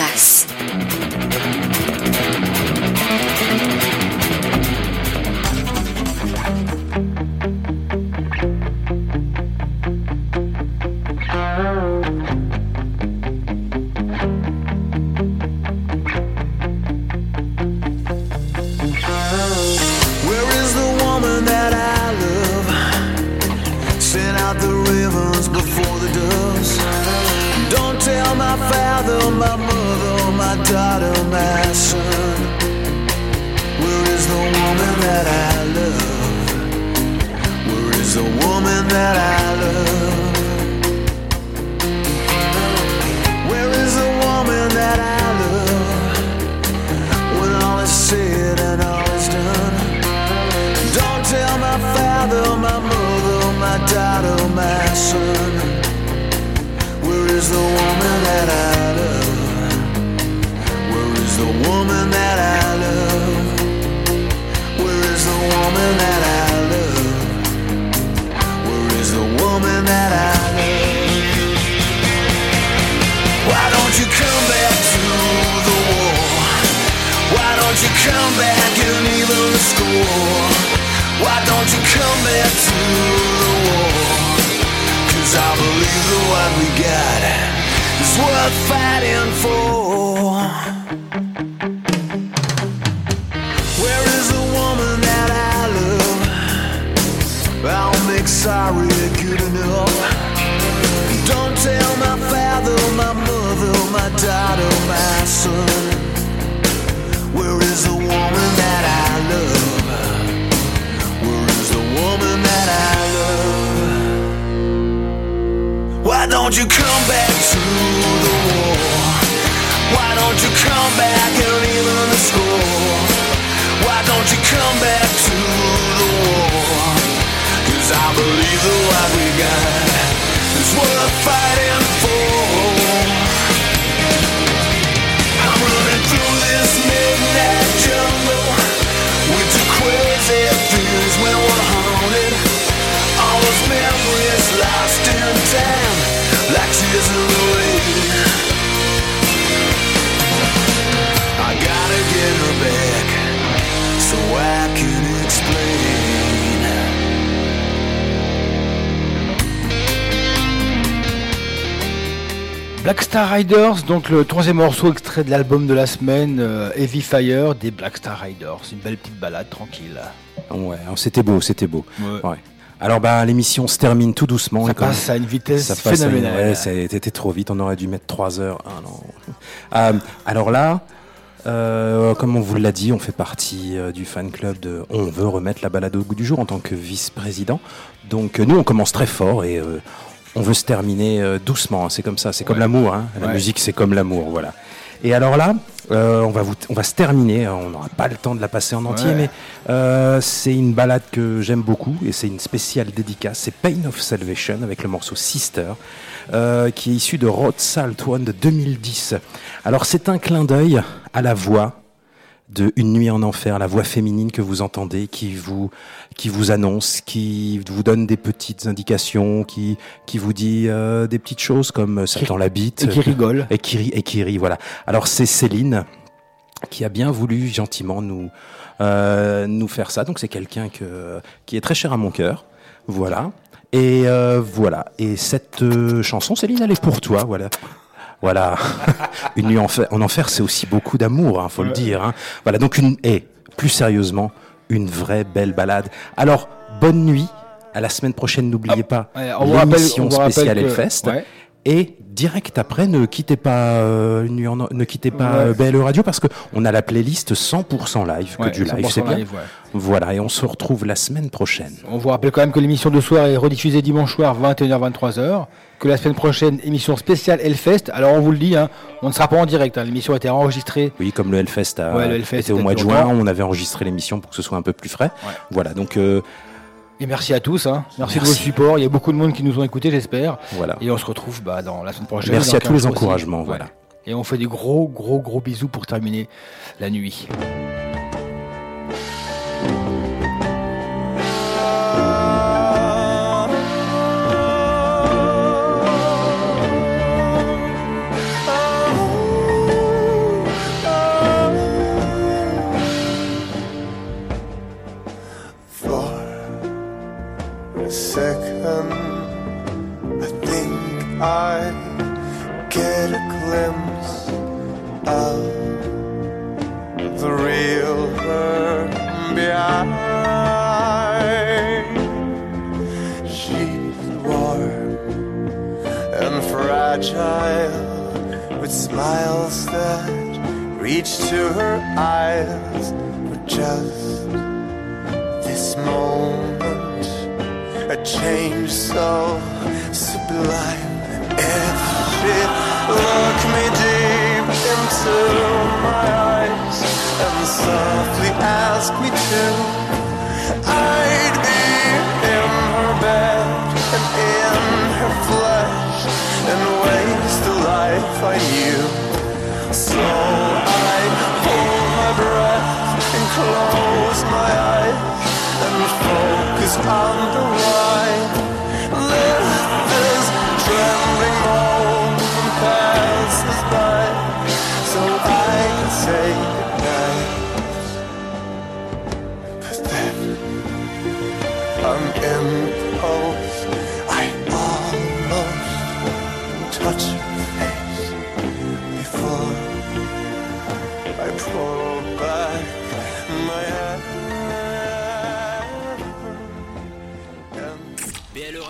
Riders, donc le troisième morceau extrait de l'album de la semaine, euh, Heavy Fire des Black Star Riders. Une belle petite balade tranquille. Ouais, alors c'était beau, c'était beau. Ouais. Ouais. Alors bah l'émission se termine tout doucement. Ça et passe à une vitesse ça phénoménale. ouais, C'était trop vite, on aurait dû mettre 3 heures. Ah non. Euh, alors là, euh, comme on vous l'a dit, on fait partie euh, du fan club de On veut remettre la balade au goût du jour en tant que vice-président. Donc euh, nous on commence très fort et on veut se terminer euh, doucement. hein. C'est comme ça, c'est comme Ouais. l'amour. hein. La Ouais. musique c'est comme l'amour, voilà. Et alors là, euh, on, va vous, on va se terminer, on n'aura pas le temps de la passer en entier, Ouais. mais euh, c'est une balade que j'aime beaucoup et c'est une spéciale dédicace. C'est Pain of Salvation avec le morceau Sister, euh, qui est issu de Road Salt One de 2010. Alors c'est un clin d'œil à la voix de Une nuit en enfer, la voix féminine que vous entendez, qui vous, qui vous annonce, qui vous donne des petites indications, qui, qui vous dit euh, des petites choses comme euh, Satan la bite. et qui rigole. Et qui, rit- et qui rit, voilà. Alors c'est Céline qui a bien voulu gentiment nous, euh, nous faire ça. Donc c'est quelqu'un que, qui est très cher à mon cœur. Voilà. Et euh, voilà. Et cette euh, chanson, Céline, elle est pour toi. Voilà. Voilà. une nuit en enfer, en enfer, c'est aussi beaucoup d'amour, hein, faut le dire. hein. Voilà. Donc une, et plus sérieusement, une vraie belle balade. Alors bonne nuit. À la semaine prochaine, n'oubliez pas ouais, vous rappelle- l'émission spéciale que- Hellfest. ouais. Et direct après, ne quittez pas, euh, ne quittez pas Ouais. euh, BLE Radio parce que on a la playlist 100% live, que Ouais, du live, 100% c'est bien. live, ouais. Voilà, et on se retrouve la semaine prochaine. On vous rappelle quand même que l'émission de soir est rediffusée dimanche soir 21h-23h. Que la semaine prochaine, émission spéciale Hellfest. Alors on vous le dit, hein, on ne sera pas en direct. hein, l'émission a été enregistrée. Oui, comme le Hellfest, a, le Hellfest, était au mois de juin, longtemps. on avait enregistré l'émission pour que ce soit un peu plus frais. Ouais. Voilà, donc euh, Et merci à tous. hein. Merci, de votre support. Il y a beaucoup de monde qui nous ont écoutés, j'espère. Voilà. Et on se retrouve bah, dans la semaine prochaine. Merci à tous les 15 jours aussi. encouragements, voilà. Et on fait des gros, gros, gros bisous pour terminer la nuit. Fragile with smiles that reach to her eyes for just this moment. A change so sublime. If she look me deep into my eyes and softly ask me to. I'd be I knew so I hold my breath and close my eyes and focus on the wine. Let this trembling moment pass us by so I can say goodnight. But then I'm in